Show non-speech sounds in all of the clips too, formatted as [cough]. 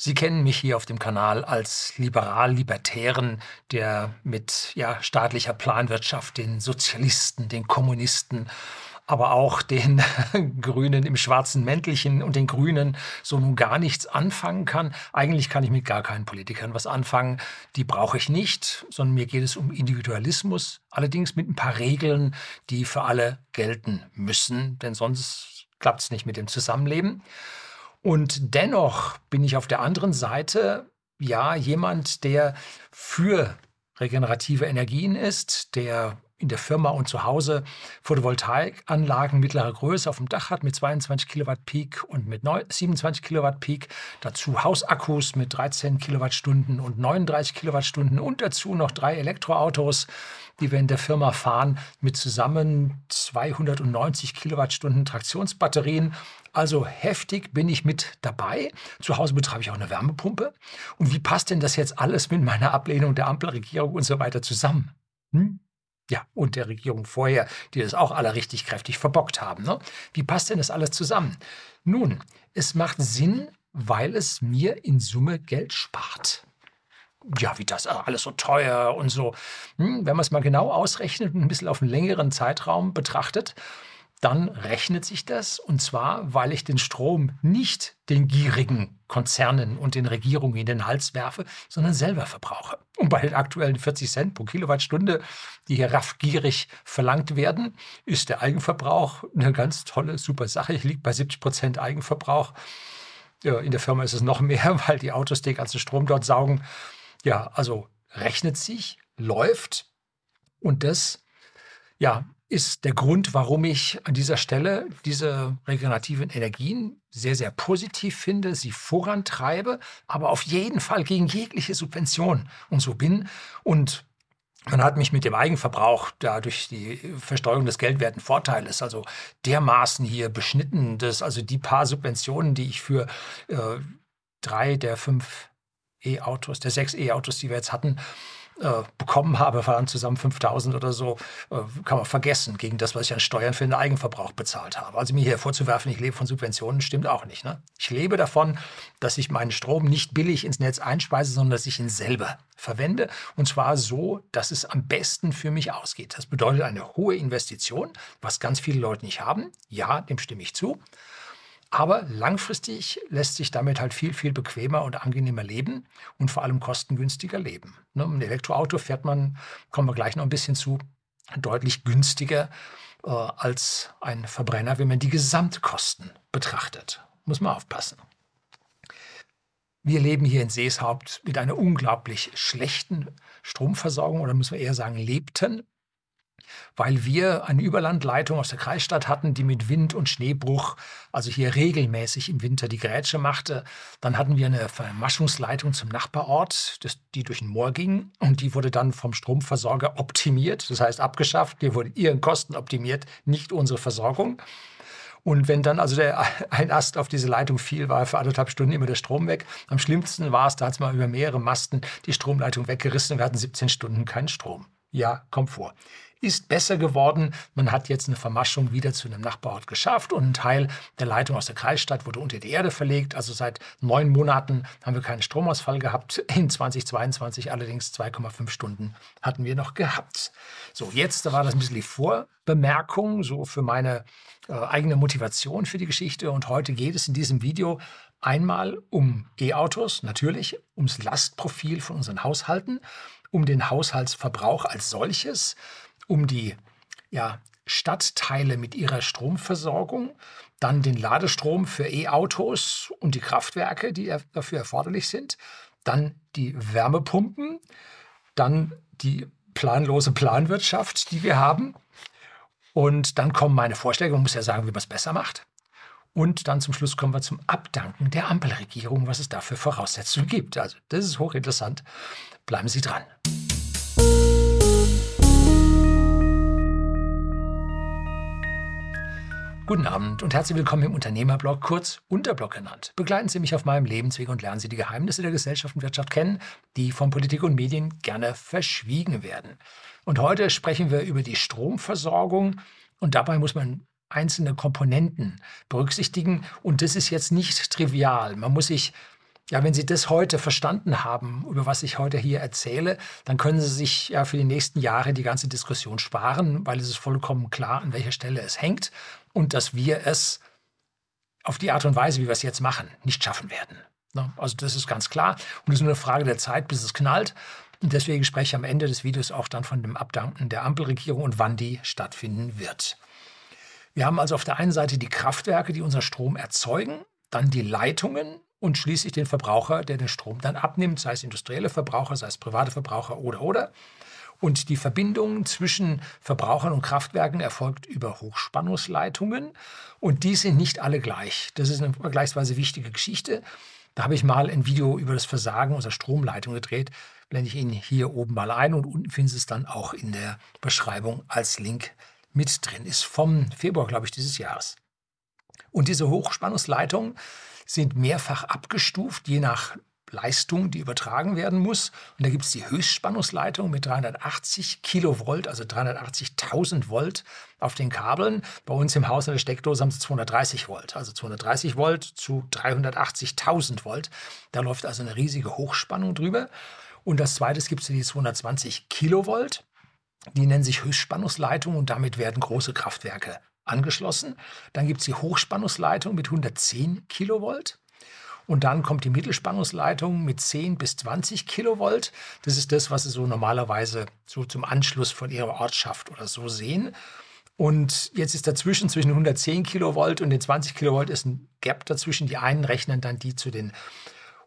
Sie kennen mich hier auf dem Kanal als liberal-libertären, der mit ja, staatlicher Planwirtschaft den Sozialisten, den Kommunisten, aber auch den [laughs] Grünen im schwarzen Mäntelchen und den Grünen so nun gar nichts anfangen kann. Eigentlich kann ich mit gar keinen Politikern was anfangen. Die brauche ich nicht, sondern mir geht es um Individualismus, allerdings mit ein paar Regeln, die für alle gelten müssen, denn sonst klappt es nicht mit dem Zusammenleben. Und dennoch bin ich auf der anderen Seite ja jemand, der für regenerative Energien ist, der in der Firma und zu Hause Photovoltaikanlagen mittlerer Größe auf dem Dach hat mit 22 Kilowatt Peak und mit 27 Kilowatt Peak, dazu Hausakkus mit 13 Kilowattstunden und 39 Kilowattstunden und dazu noch drei Elektroautos, die wir in der Firma fahren, mit zusammen 290 Kilowattstunden Traktionsbatterien. Also heftig bin ich mit dabei. Zu Hause betreibe ich auch eine Wärmepumpe. Und wie passt denn das jetzt alles mit meiner Ablehnung der Ampelregierung und so weiter zusammen? Hm? Ja, und der Regierung vorher, die das auch alle richtig kräftig verbockt haben. Ne? Wie passt denn das alles zusammen? Nun, es macht Sinn, weil es mir in Summe Geld spart. Ja, wie das alles so teuer und so. Hm, wenn man es mal genau ausrechnet und ein bisschen auf einen längeren Zeitraum betrachtet, dann rechnet sich das. Und zwar, weil ich den Strom nicht den gierigen Konzernen und den Regierungen in den Hals werfe, sondern selber verbrauche. Und bei den aktuellen 40 Cent pro Kilowattstunde, die hier raffgierig verlangt werden, ist der Eigenverbrauch eine ganz tolle, super Sache. Ich liege bei 70 Prozent Eigenverbrauch. In der Firma ist es noch mehr, [laughs] weil die Autos den ganzen Strom dort saugen. Ja, also rechnet sich, läuft. Und das, ja, ist der Grund, warum ich an dieser Stelle diese regenerativen Energien sehr, sehr positiv finde, sie vorantreibe, aber auf jeden Fall gegen jegliche Subvention und so bin. Und man hat mich mit dem Eigenverbrauch dadurch die Versteuerung des geldwerten Vorteiles also dermaßen hier beschnitten, dass also die paar Subventionen, die ich für äh, drei der fünf E-Autos, der sechs E-Autos, die wir jetzt hatten, äh, bekommen habe, waren zusammen 5000 oder so, äh, kann man vergessen, gegen das, was ich an Steuern für den Eigenverbrauch bezahlt habe. Also mir hier vorzuwerfen, ich lebe von Subventionen, stimmt auch nicht. Ne? Ich lebe davon, dass ich meinen Strom nicht billig ins Netz einspeise, sondern dass ich ihn selber verwende. Und zwar so, dass es am besten für mich ausgeht. Das bedeutet eine hohe Investition, was ganz viele Leute nicht haben. Ja, dem stimme ich zu. Aber langfristig lässt sich damit halt viel, viel bequemer und angenehmer leben und vor allem kostengünstiger leben. Ne, ein Elektroauto fährt man, kommen wir gleich noch ein bisschen zu, deutlich günstiger äh, als ein Verbrenner, wenn man die Gesamtkosten betrachtet. Muss man aufpassen. Wir leben hier in Seeshaupt mit einer unglaublich schlechten Stromversorgung oder muss man eher sagen lebten weil wir eine Überlandleitung aus der Kreisstadt hatten, die mit Wind und Schneebruch, also hier regelmäßig im Winter die Grätsche machte. Dann hatten wir eine Vermaschungsleitung zum Nachbarort, die durch ein Moor ging und die wurde dann vom Stromversorger optimiert, das heißt abgeschafft. Wir wurden ihren Kosten optimiert, nicht unsere Versorgung. Und wenn dann also der, [laughs] ein Ast auf diese Leitung fiel, war für anderthalb Stunden immer der Strom weg. Am schlimmsten war es, da hat es mal über mehrere Masten die Stromleitung weggerissen und wir hatten 17 Stunden keinen Strom. Ja, kommt vor ist besser geworden. Man hat jetzt eine Vermaschung wieder zu einem Nachbarort geschafft und ein Teil der Leitung aus der Kreisstadt wurde unter die Erde verlegt. Also seit neun Monaten haben wir keinen Stromausfall gehabt. In 2022 allerdings 2,5 Stunden hatten wir noch gehabt. So, jetzt war das ein bisschen die Vorbemerkung, so für meine äh, eigene Motivation für die Geschichte. Und heute geht es in diesem Video einmal um E-Autos, natürlich, ums Lastprofil von unseren Haushalten, um den Haushaltsverbrauch als solches, um die ja, Stadtteile mit ihrer Stromversorgung, dann den Ladestrom für E-Autos und die Kraftwerke, die dafür erforderlich sind, dann die Wärmepumpen, dann die planlose Planwirtschaft, die wir haben. Und dann kommen meine Vorschläge, man muss ja sagen, wie man es besser macht. Und dann zum Schluss kommen wir zum Abdanken der Ampelregierung, was es dafür Voraussetzungen gibt. Also das ist hochinteressant. Bleiben Sie dran. Guten Abend und herzlich willkommen im Unternehmerblog, kurz Unterblog genannt. Begleiten Sie mich auf meinem Lebensweg und lernen Sie die Geheimnisse der Gesellschaft und Wirtschaft kennen, die von Politik und Medien gerne verschwiegen werden. Und heute sprechen wir über die Stromversorgung und dabei muss man einzelne Komponenten berücksichtigen und das ist jetzt nicht trivial. Man muss sich ja, wenn Sie das heute verstanden haben, über was ich heute hier erzähle, dann können Sie sich ja für die nächsten Jahre die ganze Diskussion sparen, weil es ist vollkommen klar, an welcher Stelle es hängt und dass wir es auf die Art und Weise, wie wir es jetzt machen, nicht schaffen werden. Ne? Also das ist ganz klar und es ist nur eine Frage der Zeit, bis es knallt. Und deswegen spreche ich am Ende des Videos auch dann von dem Abdanken der Ampelregierung und wann die stattfinden wird. Wir haben also auf der einen Seite die Kraftwerke, die unseren Strom erzeugen, dann die Leitungen und schließlich den Verbraucher, der den Strom dann abnimmt, sei es industrielle Verbraucher, sei es private Verbraucher oder oder. Und die Verbindung zwischen Verbrauchern und Kraftwerken erfolgt über Hochspannungsleitungen und die sind nicht alle gleich. Das ist eine vergleichsweise wichtige Geschichte. Da habe ich mal ein Video über das Versagen unserer Stromleitung gedreht. Blende ich Ihnen hier oben mal ein und unten finden Sie es dann auch in der Beschreibung als Link mit drin. Ist vom Februar, glaube ich, dieses Jahres. Und diese Hochspannungsleitungen sind mehrfach abgestuft, je nach Leistung, die übertragen werden muss. Und da gibt es die Höchstspannungsleitung mit 380 Kilovolt, also 380.000 Volt auf den Kabeln. Bei uns im Haus in der Steckdose haben sie 230 Volt, also 230 Volt zu 380.000 Volt. Da läuft also eine riesige Hochspannung drüber. Und das zweite gibt es die 220 Kilovolt. Die nennen sich Höchstspannungsleitung und damit werden große Kraftwerke angeschlossen. Dann gibt es die Hochspannungsleitung mit 110 Kilovolt. Und dann kommt die Mittelspannungsleitung mit 10 bis 20 Kilovolt. Das ist das, was Sie so normalerweise so zum Anschluss von Ihrer Ortschaft oder so sehen. Und jetzt ist dazwischen zwischen 110 Kilovolt und den 20 Kilovolt ist ein Gap dazwischen. Die einen rechnen dann die zu den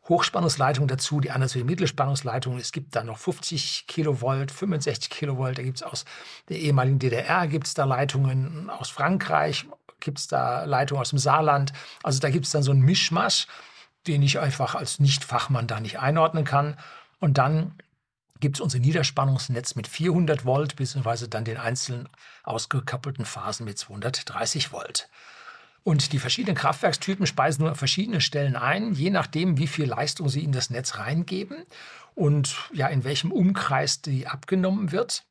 Hochspannungsleitung dazu, die andere zu den Mittelspannungsleitungen. Es gibt da noch 50 Kilovolt, 65 Kilovolt. Da gibt es aus der ehemaligen DDR gibt da Leitungen, aus Frankreich gibt es da Leitungen aus dem Saarland. Also da gibt es dann so einen Mischmasch, den ich einfach als Nicht-Fachmann da nicht einordnen kann. Und dann gibt es unser Niederspannungsnetz mit 400 Volt, beziehungsweise dann den einzelnen ausgekoppelten Phasen mit 230 Volt. Und die verschiedenen Kraftwerkstypen speisen nur an verschiedenen Stellen ein, je nachdem, wie viel Leistung sie in das Netz reingeben und ja, in welchem Umkreis die abgenommen wird.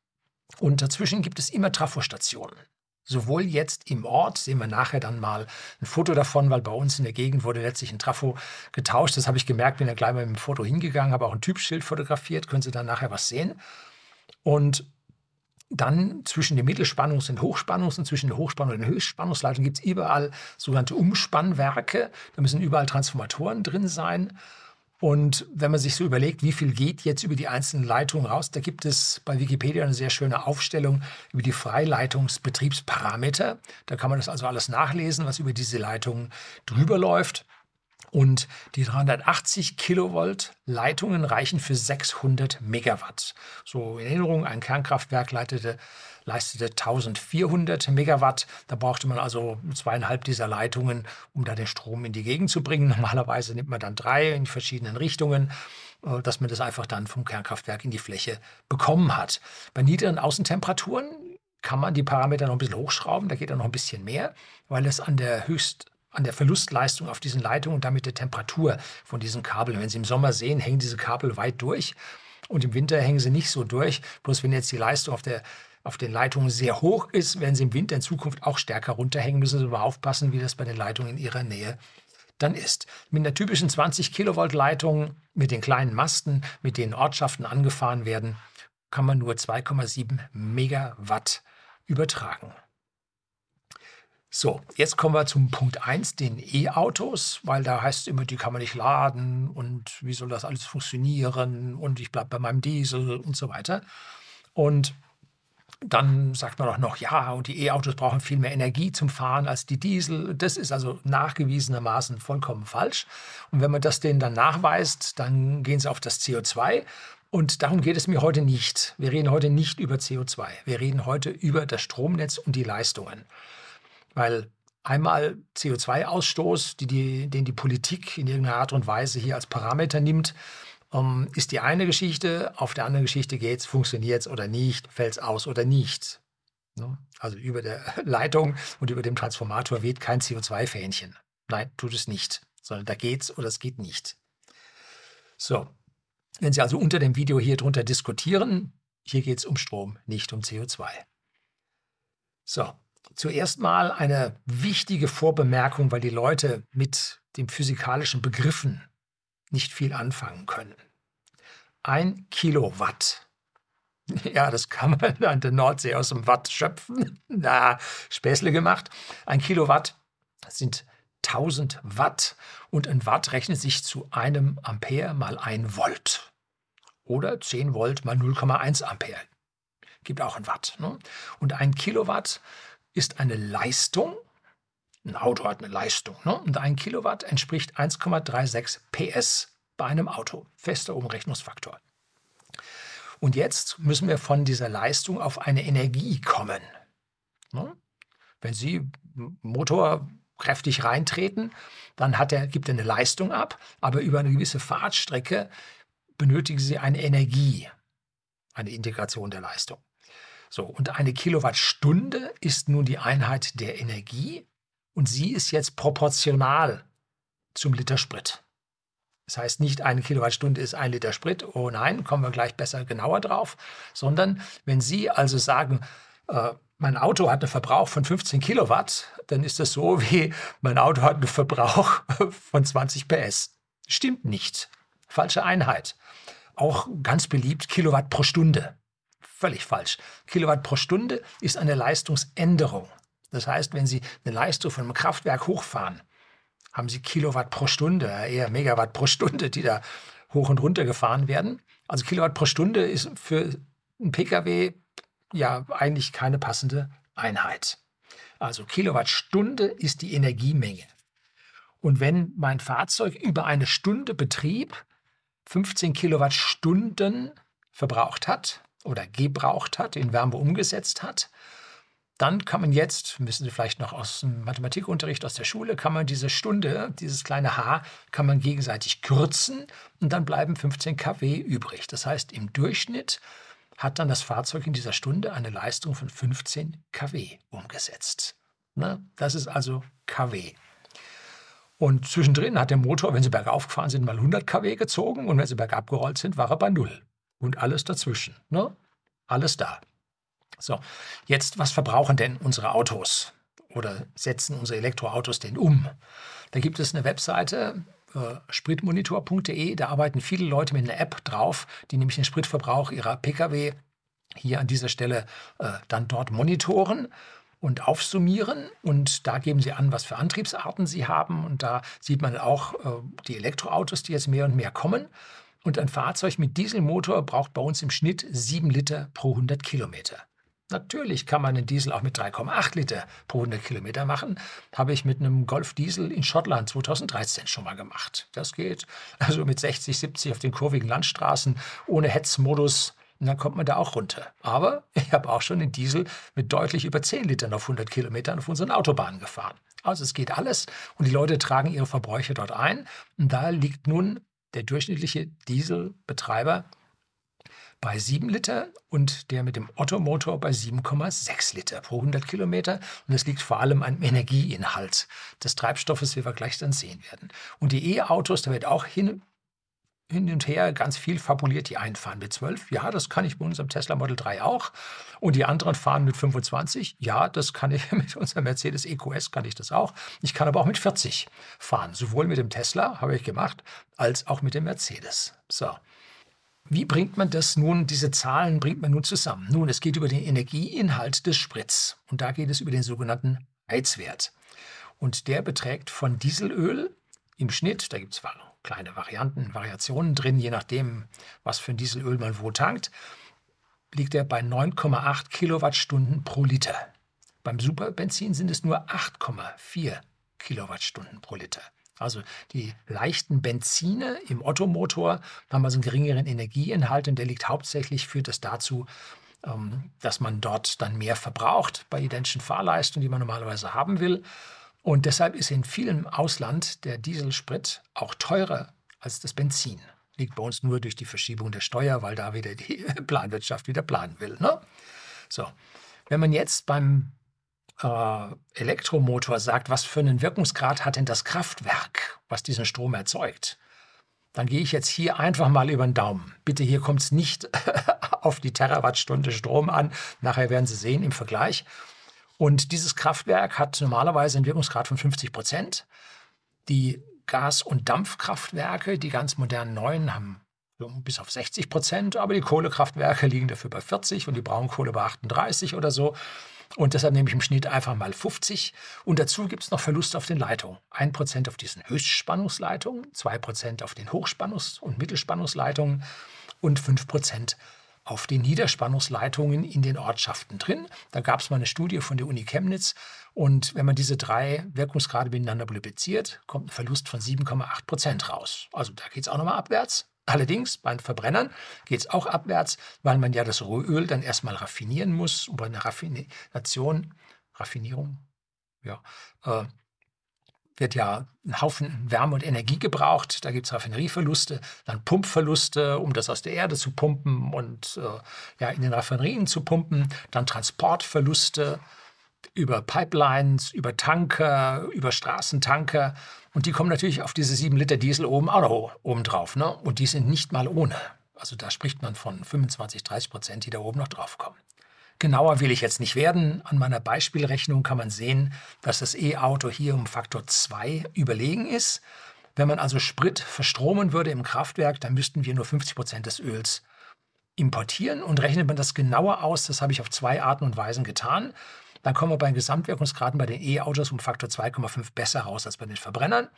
Und dazwischen gibt es immer Trafostationen. Sowohl jetzt im Ort, sehen wir nachher dann mal ein Foto davon, weil bei uns in der Gegend wurde letztlich ein Trafo getauscht. Das habe ich gemerkt, bin dann gleich mal mit dem Foto hingegangen, habe auch ein Typschild fotografiert, können Sie dann nachher was sehen. Und dann zwischen den Mittelspannungs- und Hochspannungs- und zwischen der Hochspannung und der Höchstspannungsleitung gibt es überall sogenannte Umspannwerke. Da müssen überall Transformatoren drin sein. Und wenn man sich so überlegt, wie viel geht jetzt über die einzelnen Leitungen raus, da gibt es bei Wikipedia eine sehr schöne Aufstellung über die Freileitungsbetriebsparameter. Da kann man das also alles nachlesen, was über diese Leitungen drüber läuft. Und die 380 Kilovolt Leitungen reichen für 600 Megawatt. So in Erinnerung, ein Kernkraftwerk leitete, leistete 1400 Megawatt. Da brauchte man also zweieinhalb dieser Leitungen, um da den Strom in die Gegend zu bringen. Normalerweise nimmt man dann drei in verschiedenen Richtungen äh, dass man das einfach dann vom Kernkraftwerk in die Fläche bekommen hat. Bei niedrigen Außentemperaturen kann man die Parameter noch ein bisschen hochschrauben, da geht dann noch ein bisschen mehr, weil es an der höchst an der Verlustleistung auf diesen Leitungen und damit der Temperatur von diesen Kabeln. Wenn Sie im Sommer sehen, hängen diese Kabel weit durch und im Winter hängen sie nicht so durch. Bloß wenn jetzt die Leistung auf, der, auf den Leitungen sehr hoch ist, werden sie im Winter in Zukunft auch stärker runterhängen. Müssen Sie aber aufpassen, wie das bei den Leitungen in Ihrer Nähe dann ist. Mit einer typischen 20 Kilovolt Leitung, mit den kleinen Masten, mit denen Ortschaften angefahren werden, kann man nur 2,7 Megawatt übertragen. So, jetzt kommen wir zum Punkt 1, den E-Autos, weil da heißt es immer, die kann man nicht laden und wie soll das alles funktionieren und ich bleibe bei meinem Diesel und so weiter. Und dann sagt man auch noch, ja, und die E-Autos brauchen viel mehr Energie zum Fahren als die Diesel. Das ist also nachgewiesenermaßen vollkommen falsch. Und wenn man das denen dann nachweist, dann gehen sie auf das CO2. Und darum geht es mir heute nicht. Wir reden heute nicht über CO2. Wir reden heute über das Stromnetz und die Leistungen. Weil einmal CO2-Ausstoß, die, die, den die Politik in irgendeiner Art und Weise hier als Parameter nimmt, ähm, ist die eine Geschichte. Auf der anderen Geschichte geht es, funktioniert es oder nicht, fällt es aus oder nicht. Ne? Also über der [laughs] Leitung und über dem Transformator weht kein CO2-Fähnchen. Nein, tut es nicht, sondern da geht's oder es geht nicht. So, wenn Sie also unter dem Video hier drunter diskutieren, hier geht es um Strom, nicht um CO2. So, Zuerst mal eine wichtige Vorbemerkung, weil die Leute mit den physikalischen Begriffen nicht viel anfangen können. Ein Kilowatt. [laughs] Ja, das kann man an der Nordsee aus dem Watt schöpfen. [laughs] Na, Späßle gemacht. Ein Kilowatt sind 1000 Watt und ein Watt rechnet sich zu einem Ampere mal ein Volt. Oder 10 Volt mal 0,1 Ampere. Gibt auch ein Watt. Ne? Und ein Kilowatt ist eine Leistung. Ein Auto hat eine Leistung. Ne? Und ein Kilowatt entspricht 1,36 PS bei einem Auto. Fester Umrechnungsfaktor. Und jetzt müssen wir von dieser Leistung auf eine Energie kommen. Ne? Wenn Sie Motor kräftig reintreten, dann hat er, gibt er eine Leistung ab, aber über eine gewisse Fahrtstrecke benötigen Sie eine Energie, eine Integration der Leistung. So, und eine Kilowattstunde ist nun die Einheit der Energie und sie ist jetzt proportional zum Liter Sprit. Das heißt nicht, eine Kilowattstunde ist ein Liter Sprit. Oh nein, kommen wir gleich besser genauer drauf. Sondern wenn Sie also sagen, äh, mein Auto hat einen Verbrauch von 15 Kilowatt, dann ist das so [laughs] wie mein Auto hat einen Verbrauch [laughs] von 20 PS. Stimmt nicht. Falsche Einheit. Auch ganz beliebt Kilowatt pro Stunde. Völlig falsch. Kilowatt pro Stunde ist eine Leistungsänderung. Das heißt, wenn Sie eine Leistung von einem Kraftwerk hochfahren, haben Sie Kilowatt pro Stunde, eher Megawatt pro Stunde, die da hoch und runter gefahren werden. Also Kilowatt pro Stunde ist für einen Pkw ja eigentlich keine passende Einheit. Also Kilowattstunde ist die Energiemenge. Und wenn mein Fahrzeug über eine Stunde Betrieb 15 Kilowattstunden verbraucht hat oder gebraucht hat, in Wärme umgesetzt hat, dann kann man jetzt, wissen Sie vielleicht noch aus dem Mathematikunterricht aus der Schule, kann man diese Stunde, dieses kleine h, kann man gegenseitig kürzen und dann bleiben 15 kW übrig. Das heißt, im Durchschnitt hat dann das Fahrzeug in dieser Stunde eine Leistung von 15 kW umgesetzt. Ne? Das ist also kW. Und zwischendrin hat der Motor, wenn Sie bergauf gefahren sind, mal 100 kW gezogen und wenn Sie bergab gerollt sind, war er bei Null. Und alles dazwischen. Ne? Alles da. So, jetzt, was verbrauchen denn unsere Autos? Oder setzen unsere Elektroautos denn um? Da gibt es eine Webseite, äh, spritmonitor.de, da arbeiten viele Leute mit einer App drauf, die nämlich den Spritverbrauch ihrer Pkw hier an dieser Stelle äh, dann dort monitoren und aufsummieren. Und da geben sie an, was für Antriebsarten sie haben. Und da sieht man auch äh, die Elektroautos, die jetzt mehr und mehr kommen. Und ein Fahrzeug mit Dieselmotor braucht bei uns im Schnitt 7 Liter pro 100 Kilometer. Natürlich kann man einen Diesel auch mit 3,8 Liter pro 100 Kilometer machen. Habe ich mit einem Golf Diesel in Schottland 2013 schon mal gemacht. Das geht. Also mit 60, 70 auf den kurvigen Landstraßen ohne Hetzmodus. Und dann kommt man da auch runter. Aber ich habe auch schon einen Diesel mit deutlich über 10 Litern auf 100 Kilometern auf unseren Autobahnen gefahren. Also es geht alles und die Leute tragen ihre Verbräuche dort ein. Und da liegt nun der durchschnittliche Dieselbetreiber bei 7 Liter und der mit dem Ottomotor bei 7,6 Liter pro 100 Kilometer. Und das liegt vor allem am Energieinhalt des Treibstoffes, wie wir gleich dann sehen werden. Und die E-Autos, da wird auch hin, hin und her ganz viel fabuliert. Die einen fahren mit 12, ja, das kann ich bei unserem Tesla Model 3 auch. Und die anderen fahren mit 25, ja, das kann ich [laughs] mit unserem Mercedes EQS kann ich das auch. Ich kann aber auch mit 40 fahren, sowohl mit dem Tesla, habe ich gemacht, als auch mit dem Mercedes. So. Wie bringt man das nun, diese Zahlen bringt man nun zusammen? Nun, es geht über den Energieinhalt des Sprits und da geht es über den sogenannten Heizwert. Und der beträgt von Dieselöl im Schnitt, da gibt es kleine Varianten, Variationen drin, je nachdem, was für ein Dieselöl man wo tankt, liegt er bei 9,8 Kilowattstunden pro Liter. Beim Superbenzin sind es nur 8,4 Kilowattstunden pro Liter. Also die leichten Benzine im Ottomotor haben also einen geringeren Energieinhalt und der liegt hauptsächlich, führt das dazu, ähm, dass man dort dann mehr verbraucht bei identischen Fahrleistungen, die man normalerweise haben will. Und deshalb ist in vielem Ausland der Dieselsprit auch teurer als das Benzin. Liegt bei uns nur durch die Verschiebung der Steuer, weil da wieder die [laughs] Planwirtschaft wieder planen will. Ne? So, wenn man jetzt beim äh, Elektromotor sagt, was für einen Wirkungsgrad hat denn das Kraftwerk, was diesen Strom erzeugt, dann gehe ich jetzt hier einfach mal über den Daumen. Bitte, hier kommt es nicht [laughs] auf die Terawattstunde Strom an. Nachher werden Sie sehen im Vergleich. Und dieses Kraftwerk hat normalerweise einen Wirkungsgrad von 50 Prozent. Die Gas- und Dampfkraftwerke, die ganz modernen neuen, haben bis auf 60 Prozent, aber die Kohlekraftwerke liegen dafür bei 40 und die Braunkohle bei 38 oder so. Und deshalb nehme ich im Schnitt einfach mal 50. Und dazu gibt es noch Verluste auf den Leitungen. 1% auf diesen Höchstspannungsleitungen, 2% auf den Hochspannungs- und Mittelspannungsleitungen und 5% auf den Niederspannungsleitungen in den Ortschaften drin. Da gab es mal eine Studie von der Uni Chemnitz. Und wenn man diese drei Wirkungsgrade miteinander multipliziert, kommt ein Verlust von 7,8 Prozent raus. Also da geht es auch nochmal abwärts. Allerdings bei den Verbrennern geht es auch abwärts, weil man ja das Rohöl dann erstmal raffinieren muss. Und bei einer Raffination, Raffinierung, ja, äh, wird ja ein Haufen Wärme und Energie gebraucht. Da gibt es Raffinerieverluste, dann Pumpverluste, um das aus der Erde zu pumpen und äh, ja, in den Raffinerien zu pumpen. Dann Transportverluste über Pipelines, über Tanker, über Straßentanker. Und die kommen natürlich auf diese sieben Liter Diesel oben auch noch oben drauf. Ne? Und die sind nicht mal ohne. Also da spricht man von 25, 30 Prozent, die da oben noch drauf kommen. Genauer will ich jetzt nicht werden. An meiner Beispielrechnung kann man sehen, dass das E-Auto hier um Faktor 2 überlegen ist. Wenn man also Sprit verstromen würde im Kraftwerk, dann müssten wir nur 50 Prozent des Öls importieren. Und rechnet man das genauer aus, das habe ich auf zwei Arten und Weisen getan, dann kommen wir bei den Gesamtwirkungsgraden bei den E-Autos um Faktor 2,5 besser raus als bei den Verbrennern.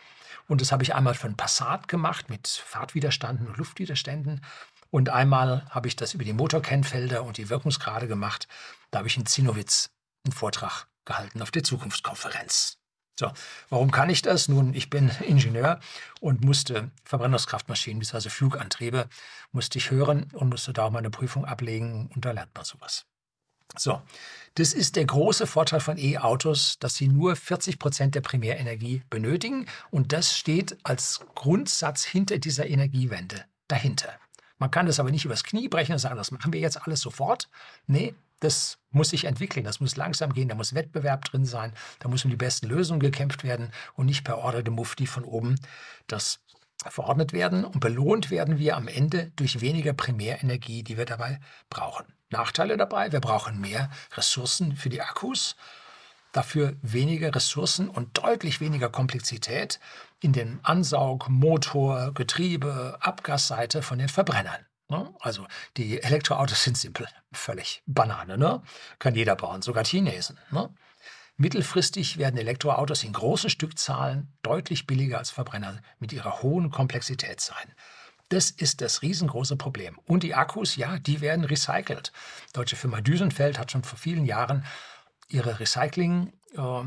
Und das habe ich einmal für ein Passat gemacht mit Fahrtwiderstanden und Luftwiderständen und einmal habe ich das über die Motorkennfelder und die Wirkungsgrade gemacht. Da habe ich in Zinnowitz einen Vortrag gehalten auf der Zukunftskonferenz. So, warum kann ich das? Nun, ich bin [laughs] Ingenieur und musste Verbrennungskraftmaschinen bzw. Flugantriebe musste ich hören und musste da auch meine Prüfung ablegen und da lernt man sowas. So, das ist der große Vorteil von E-Autos, dass sie nur 40 Prozent der Primärenergie benötigen und das steht als Grundsatz hinter dieser Energiewende dahinter. Man kann das aber nicht übers Knie brechen und sagen, das machen wir jetzt alles sofort. Nee, das muss sich entwickeln, das muss langsam gehen, da muss Wettbewerb drin sein, da muss um die besten Lösungen gekämpft werden und nicht per Order de Mufti von oben das verordnet werden. Und belohnt werden wir am Ende durch weniger Primärenergie, die wir dabei brauchen. Nachteile dabei, wir brauchen mehr Ressourcen für die Akkus, dafür weniger Ressourcen und deutlich weniger Komplexität in den Ansaug, Motor, Getriebe, Abgasseite von den Verbrennern. Ne? Also die Elektroautos sind simpel, völlig Banane, ne? kann jeder bauen, sogar Chinesen. Ne? Mittelfristig werden Elektroautos in großen Stückzahlen deutlich billiger als Verbrenner mit ihrer hohen Komplexität sein. Das ist das riesengroße Problem. Und die Akkus, ja, die werden recycelt. Deutsche Firma Düsenfeld hat schon vor vielen Jahren ihre Recycling äh,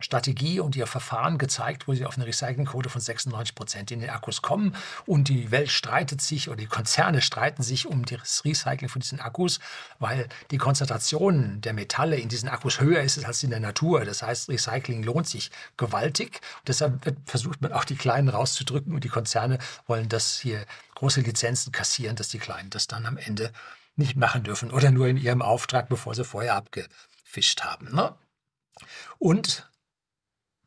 Strategie und ihr Verfahren gezeigt, wo sie auf eine Recyclingquote von 96 Prozent in den Akkus kommen. Und die Welt streitet sich oder die Konzerne streiten sich um das Recycling von diesen Akkus, weil die Konzentration der Metalle in diesen Akkus höher ist als in der Natur. Das heißt, Recycling lohnt sich gewaltig. Und deshalb versucht man auch die Kleinen rauszudrücken und die Konzerne wollen das hier große Lizenzen kassieren, dass die Kleinen das dann am Ende nicht machen dürfen oder nur in ihrem Auftrag, bevor sie vorher abgefischt haben. Ne? Und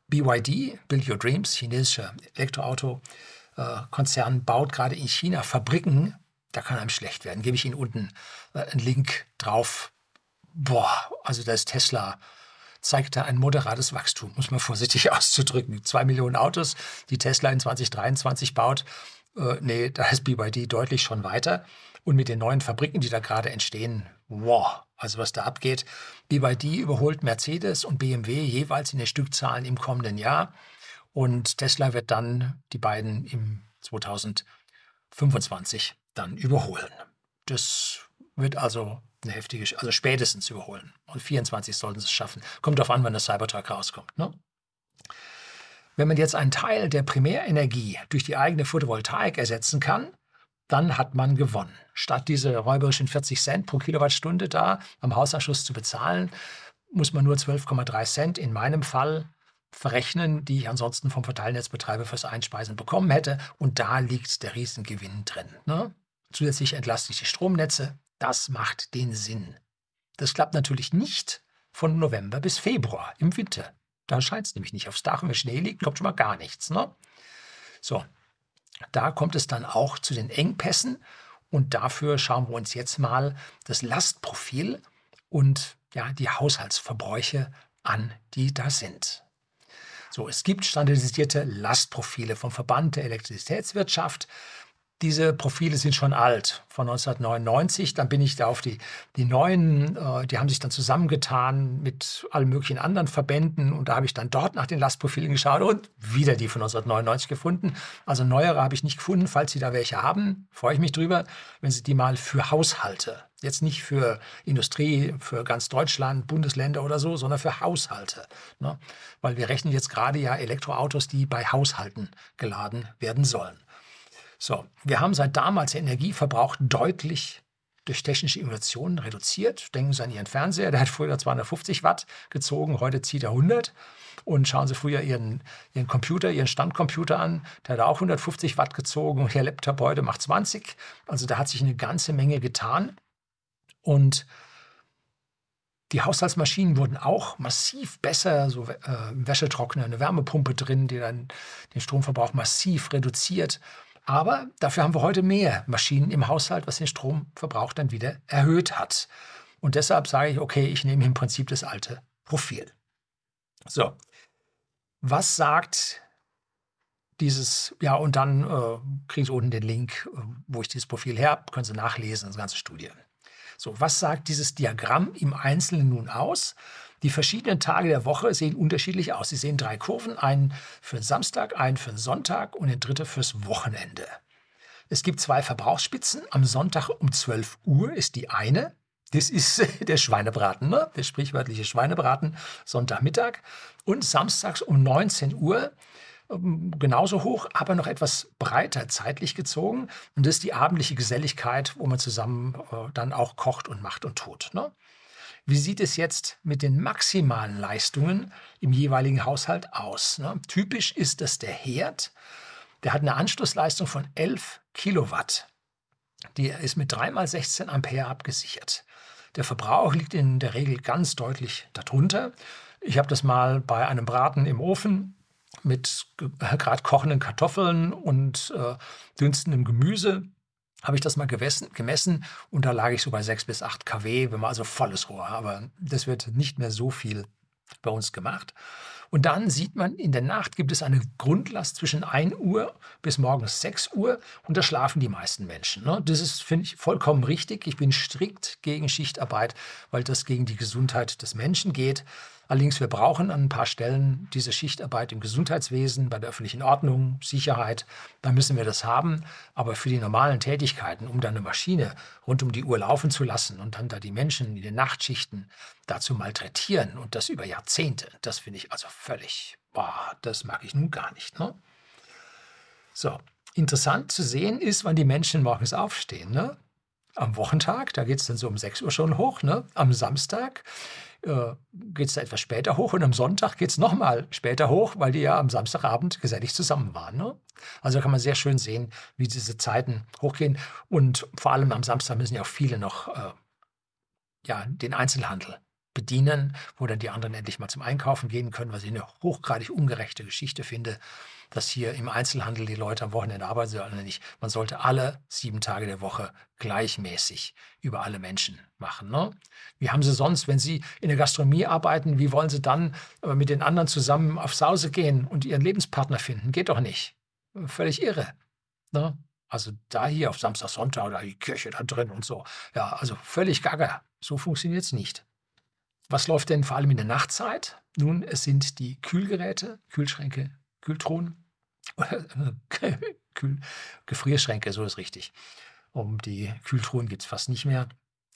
BYD, Build Your Dreams, chinesischer Elektroauto-Konzern, baut gerade in China Fabriken. Da kann einem schlecht werden. Gebe ich Ihnen unten äh, einen Link drauf. Boah, also da ist Tesla zeigt da ein moderates Wachstum, muss man vorsichtig [laughs] auszudrücken. Zwei Millionen Autos, die Tesla in 2023 baut. Äh, nee, da ist BYD deutlich schon weiter. Und mit den neuen Fabriken, die da gerade entstehen, wow, also was da abgeht. BYD überholt Mercedes und BMW jeweils in den Stückzahlen im kommenden Jahr. Und Tesla wird dann die beiden im 2025 dann überholen. Das wird also eine heftige, also spätestens überholen. Und 24 sollten sie es schaffen. Kommt darauf an, wann der Cybertruck rauskommt. Ne? Wenn man jetzt einen Teil der Primärenergie durch die eigene Photovoltaik ersetzen kann, dann hat man gewonnen. Statt diese räuberischen 40 Cent pro Kilowattstunde da am Hausanschluss zu bezahlen, muss man nur 12,3 Cent in meinem Fall verrechnen, die ich ansonsten vom Verteilnetzbetreiber fürs Einspeisen bekommen hätte. Und da liegt der Riesengewinn drin. Ne? Zusätzlich entlaste ich die Stromnetze. Das macht den Sinn. Das klappt natürlich nicht von November bis Februar im Winter. Da scheint es nämlich nicht aufs Dach. Wenn Schnee liegt, kommt schon mal gar nichts. Ne? So, da kommt es dann auch zu den Engpässen und dafür schauen wir uns jetzt mal das Lastprofil und ja, die Haushaltsverbräuche an, die da sind. So, es gibt standardisierte Lastprofile vom Verband der Elektrizitätswirtschaft. Diese Profile sind schon alt, von 1999. Dann bin ich da auf die, die neuen, äh, die haben sich dann zusammengetan mit allen möglichen anderen Verbänden und da habe ich dann dort nach den Lastprofilen geschaut und wieder die von 1999 gefunden. Also neuere habe ich nicht gefunden. Falls Sie da welche haben, freue ich mich drüber, wenn Sie die mal für Haushalte, jetzt nicht für Industrie, für ganz Deutschland, Bundesländer oder so, sondern für Haushalte. Ne? Weil wir rechnen jetzt gerade ja Elektroautos, die bei Haushalten geladen werden sollen. So, wir haben seit damals den Energieverbrauch deutlich durch technische Innovationen reduziert. Denken Sie an Ihren Fernseher, der hat früher 250 Watt gezogen, heute zieht er 100. Und schauen Sie früher Ihren, Ihren Computer, Ihren Standcomputer an, der hat auch 150 Watt gezogen und Ihr Laptop heute macht 20. Also da hat sich eine ganze Menge getan. Und die Haushaltsmaschinen wurden auch massiv besser, so äh, Wäschetrockner, eine Wärmepumpe drin, die dann den Stromverbrauch massiv reduziert. Aber dafür haben wir heute mehr Maschinen im Haushalt, was den Stromverbrauch dann wieder erhöht hat. Und deshalb sage ich, okay, ich nehme im Prinzip das alte Profil. So, was sagt dieses, ja, und dann äh, kriegen Sie unten den Link, äh, wo ich dieses Profil her habe, können Sie nachlesen, das ganze Studien. So, was sagt dieses Diagramm im Einzelnen nun aus? Die verschiedenen Tage der Woche sehen unterschiedlich aus. Sie sehen drei Kurven, einen für den Samstag, einen für den Sonntag und den dritte fürs Wochenende. Es gibt zwei Verbrauchsspitzen. Am Sonntag um 12 Uhr ist die eine. Das ist [laughs] der Schweinebraten, ne? der sprichwörtliche Schweinebraten, Sonntagmittag. Und samstags um 19 Uhr ähm, genauso hoch, aber noch etwas breiter zeitlich gezogen. Und das ist die abendliche Geselligkeit, wo man zusammen äh, dann auch kocht und macht und tut. Ne? Wie sieht es jetzt mit den maximalen Leistungen im jeweiligen Haushalt aus? Ne? Typisch ist das der Herd. Der hat eine Anschlussleistung von 11 Kilowatt. Die ist mit 3 mal 16 Ampere abgesichert. Der Verbrauch liegt in der Regel ganz deutlich darunter. Ich habe das mal bei einem Braten im Ofen mit gerade kochenden Kartoffeln und äh, dünstendem Gemüse habe ich das mal gemessen, gemessen und da lag ich so bei 6 bis 8 kW, wenn man also volles Rohr. Aber das wird nicht mehr so viel bei uns gemacht. Und dann sieht man, in der Nacht gibt es eine Grundlast zwischen 1 Uhr bis morgens 6 Uhr und da schlafen die meisten Menschen. Ne? Das ist, finde ich, vollkommen richtig. Ich bin strikt gegen Schichtarbeit, weil das gegen die Gesundheit des Menschen geht. Allerdings, wir brauchen an ein paar Stellen diese Schichtarbeit im Gesundheitswesen, bei der öffentlichen Ordnung, Sicherheit. Da müssen wir das haben. Aber für die normalen Tätigkeiten, um dann eine Maschine rund um die Uhr laufen zu lassen und dann da die Menschen in den Nachtschichten dazu malträtieren und das über Jahrzehnte, das finde ich also völlig, boah, das mag ich nun gar nicht. Ne? So, interessant zu sehen ist, wann die Menschen morgens aufstehen. Ne? Am Wochentag, da geht es dann so um 6 Uhr schon hoch. Ne? Am Samstag äh, geht es da etwas später hoch und am Sonntag geht es nochmal später hoch, weil die ja am Samstagabend gesellig zusammen waren. Ne? Also kann man sehr schön sehen, wie diese Zeiten hochgehen. Und vor allem am Samstag müssen ja auch viele noch äh, ja, den Einzelhandel bedienen, wo dann die anderen endlich mal zum Einkaufen gehen können, was ich eine hochgradig ungerechte Geschichte finde, dass hier im Einzelhandel die Leute am Wochenende arbeiten sollen. Nicht. Man sollte alle sieben Tage der Woche gleichmäßig über alle Menschen machen. Ne? Wie haben Sie sonst, wenn Sie in der Gastronomie arbeiten, wie wollen Sie dann äh, mit den anderen zusammen aufs Hause gehen und Ihren Lebenspartner finden? Geht doch nicht. Völlig irre. Ne? Also da hier auf Samstag, Sonntag oder die Kirche da drin und so. Ja, also völlig gaga. So funktioniert es nicht. Was läuft denn vor allem in der Nachtzeit? Nun, es sind die Kühlgeräte, Kühlschränke, Kühltruhen, Kühl, Gefrierschränke, so ist richtig. Um die Kühltruhen gibt es fast nicht mehr.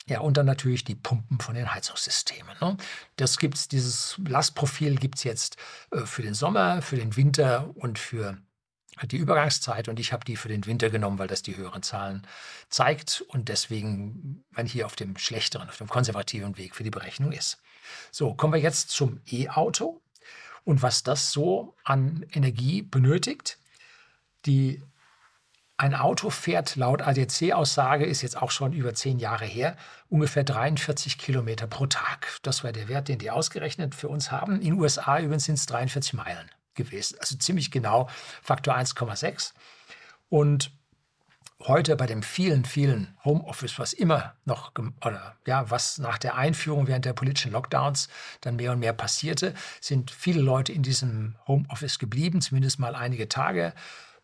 Ja, und dann natürlich die Pumpen von den Heizungssystemen. Ne? Das gibt's, dieses Lastprofil gibt es jetzt äh, für den Sommer, für den Winter und für die Übergangszeit und ich habe die für den Winter genommen, weil das die höheren Zahlen zeigt und deswegen man hier auf dem schlechteren, auf dem konservativen Weg für die Berechnung ist. So, kommen wir jetzt zum E-Auto und was das so an Energie benötigt. Die, ein Auto fährt laut ADC-Aussage, ist jetzt auch schon über zehn Jahre her, ungefähr 43 Kilometer pro Tag. Das war der Wert, den die ausgerechnet für uns haben. In den USA übrigens sind es 43 Meilen gewesen. Also ziemlich genau Faktor 1,6. Und heute bei dem vielen, vielen Homeoffice, was immer noch, oder ja, was nach der Einführung während der politischen Lockdowns dann mehr und mehr passierte, sind viele Leute in diesem Homeoffice geblieben, zumindest mal einige Tage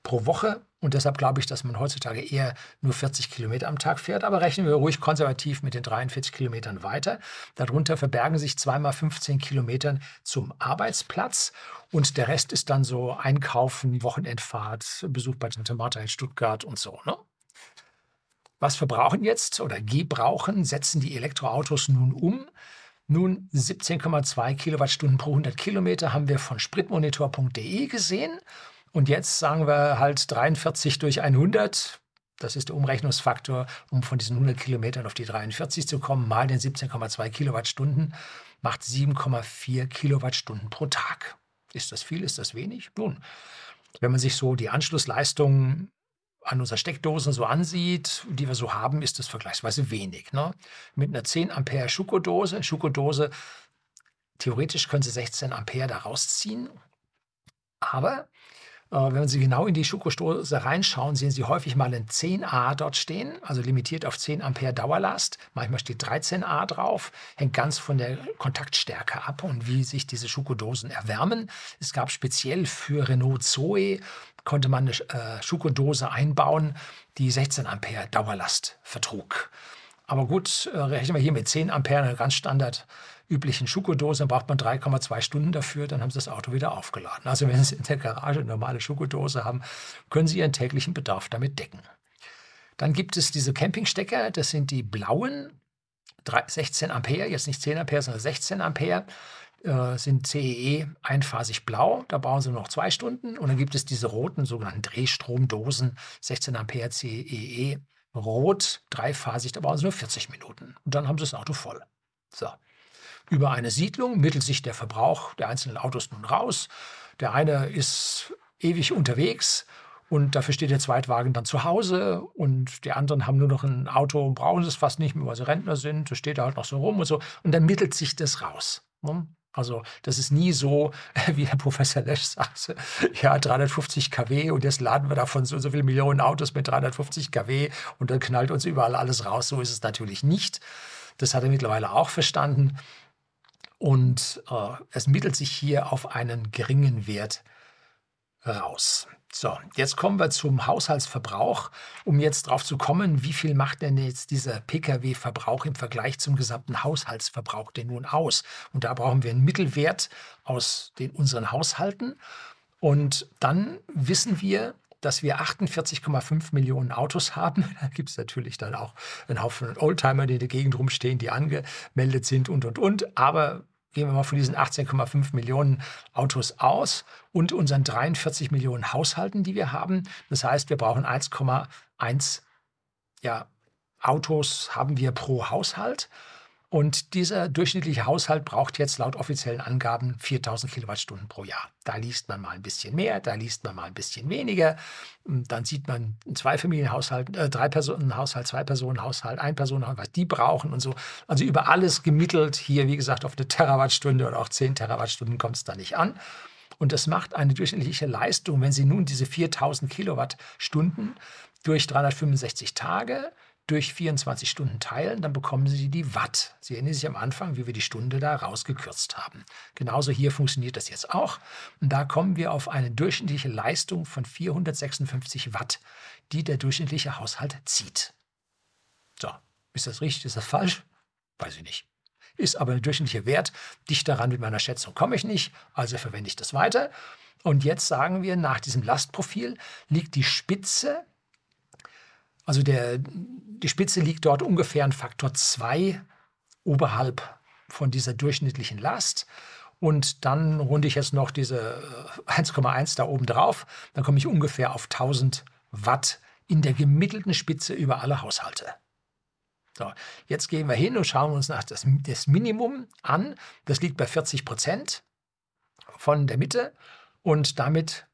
pro Woche. Und deshalb glaube ich, dass man heutzutage eher nur 40 Kilometer am Tag fährt. Aber rechnen wir ruhig konservativ mit den 43 Kilometern weiter. Darunter verbergen sich zweimal 15 Kilometern zum Arbeitsplatz. Und der Rest ist dann so Einkaufen, Wochenendfahrt, Besuch bei Tante Martha in Stuttgart und so. Ne? Was verbrauchen jetzt oder gebrauchen, setzen die Elektroautos nun um. Nun 17,2 Kilowattstunden pro 100 Kilometer haben wir von spritmonitor.de gesehen. Und jetzt sagen wir halt 43 durch 100. Das ist der Umrechnungsfaktor, um von diesen 100 Kilometern auf die 43 zu kommen, mal den 17,2 Kilowattstunden, macht 7,4 Kilowattstunden pro Tag. Ist das viel? Ist das wenig? Nun, wenn man sich so die Anschlussleistungen an unserer Steckdosen so ansieht, die wir so haben, ist das vergleichsweise wenig. Ne? Mit einer 10 Ampere Schuko-Dose, Schuko-Dose, theoretisch können Sie 16 Ampere da rausziehen, aber äh, wenn Sie genau in die Schokostose reinschauen, sehen Sie häufig mal ein 10a dort stehen, also limitiert auf 10 Ampere Dauerlast. Manchmal steht 13a drauf, hängt ganz von der Kontaktstärke ab und wie sich diese Schokodosen erwärmen. Es gab speziell für Renault Zoe konnte man eine äh, Schokodose einbauen, die 16 Ampere Dauerlast vertrug. Aber gut, äh, rechnen wir hier mit 10 Ampere, eine ganz standard üblichen Schokodose, dann braucht man 3,2 Stunden dafür, dann haben Sie das Auto wieder aufgeladen. Also wenn Sie in der Garage eine normale Schokodose haben, können Sie Ihren täglichen Bedarf damit decken. Dann gibt es diese Campingstecker, das sind die blauen, 16 Ampere, jetzt nicht 10 Ampere, sondern 16 Ampere, äh, sind CEE einphasig blau, da brauchen Sie noch zwei Stunden. Und dann gibt es diese roten sogenannten Drehstromdosen, 16 Ampere CEE, rot, dreiphasig, da brauchen Sie nur 40 Minuten. Und dann haben Sie das Auto voll. So. Über eine Siedlung mittelt sich der Verbrauch der einzelnen Autos nun raus. Der eine ist ewig unterwegs und dafür steht der Zweitwagen dann zu Hause und die anderen haben nur noch ein Auto und brauchen es fast nicht mehr, weil sie Rentner sind. Das steht da halt noch so rum und so. Und dann mittelt sich das raus. Ne? Also das ist nie so, [laughs] wie Herr Professor Lesch sagte, [laughs] ja 350 kW und jetzt laden wir davon so, so viele Millionen Autos mit 350 kW und dann knallt uns überall alles raus. So ist es natürlich nicht. Das hat er mittlerweile auch verstanden. Und äh, es mittelt sich hier auf einen geringen Wert raus. So, jetzt kommen wir zum Haushaltsverbrauch. Um jetzt drauf zu kommen, wie viel macht denn jetzt dieser Pkw-Verbrauch im Vergleich zum gesamten Haushaltsverbrauch denn nun aus? Und da brauchen wir einen Mittelwert aus den unseren Haushalten. Und dann wissen wir, dass wir 48,5 Millionen Autos haben. [laughs] Da gibt es natürlich dann auch einen Haufen Oldtimer, die in der Gegend rumstehen, die angemeldet sind und, und, und. Aber gehen wir mal von diesen 18,5 Millionen Autos aus und unseren 43 Millionen Haushalten, die wir haben. Das heißt, wir brauchen 1,1 ja, Autos haben wir pro Haushalt. Und dieser durchschnittliche Haushalt braucht jetzt laut offiziellen Angaben 4000 Kilowattstunden pro Jahr. Da liest man mal ein bisschen mehr, da liest man mal ein bisschen weniger. Dann sieht man einen Zweifamilienhaushalt, äh, Drei-Personen-Haushalt, Zwei-Personen-Haushalt, Ein-Personen-Haushalt, was die brauchen und so. Also über alles gemittelt hier, wie gesagt, auf eine Terawattstunde oder auch 10 Terawattstunden kommt es da nicht an. Und das macht eine durchschnittliche Leistung, wenn Sie nun diese 4000 Kilowattstunden durch 365 Tage durch 24 Stunden teilen, dann bekommen Sie die Watt. Sie erinnern sich am Anfang, wie wir die Stunde da rausgekürzt haben. Genauso hier funktioniert das jetzt auch. Und da kommen wir auf eine durchschnittliche Leistung von 456 Watt, die der durchschnittliche Haushalt zieht. So, ist das richtig, ist das falsch? Weiß ich nicht. Ist aber ein durchschnittlicher Wert. Dicht daran mit meiner Schätzung komme ich nicht, also verwende ich das weiter. Und jetzt sagen wir, nach diesem Lastprofil liegt die Spitze also der, die Spitze liegt dort ungefähr ein Faktor 2 oberhalb von dieser durchschnittlichen Last. Und dann runde ich jetzt noch diese 1,1 äh, da oben drauf. Dann komme ich ungefähr auf 1000 Watt in der gemittelten Spitze über alle Haushalte. So, jetzt gehen wir hin und schauen uns nach das, das Minimum an. Das liegt bei 40 Prozent von der Mitte. Und damit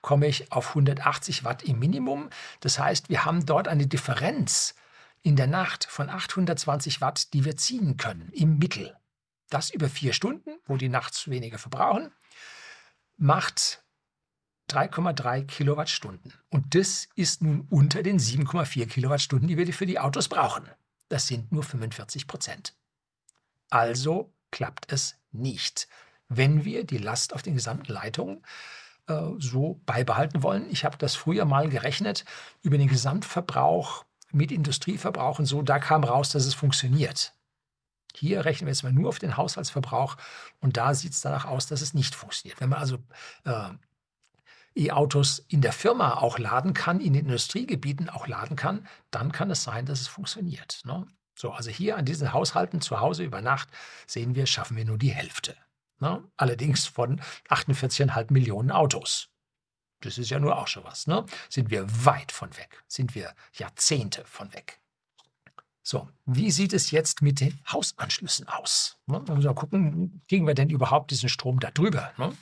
komme ich auf 180 Watt im Minimum. Das heißt, wir haben dort eine Differenz in der Nacht von 820 Watt, die wir ziehen können im Mittel. Das über vier Stunden, wo die nachts weniger verbrauchen, macht 3,3 Kilowattstunden. Und das ist nun unter den 7,4 Kilowattstunden, die wir für die Autos brauchen. Das sind nur 45 Prozent. Also klappt es nicht, wenn wir die Last auf den gesamten Leitungen äh, so beibehalten wollen. Ich habe das früher mal gerechnet über den Gesamtverbrauch mit Industrieverbrauch und so. Da kam raus, dass es funktioniert. Hier rechnen wir jetzt mal nur auf den Haushaltsverbrauch und da sieht es danach aus, dass es nicht funktioniert. Wenn man also äh, E-Autos in der Firma auch laden kann, in den Industriegebieten auch laden kann, dann kann es sein, dass es funktioniert. Ne? So, also hier an diesen Haushalten zu Hause über Nacht sehen wir, schaffen wir nur die Hälfte. Ne? Allerdings von 48,5 Millionen Autos. Das ist ja nur auch schon was. Ne? Sind wir weit von weg. Sind wir Jahrzehnte von weg. So, wie sieht es jetzt mit den Hausanschlüssen aus? Ne? Müssen wir gucken, kriegen wir denn überhaupt diesen Strom da drüber? Ne?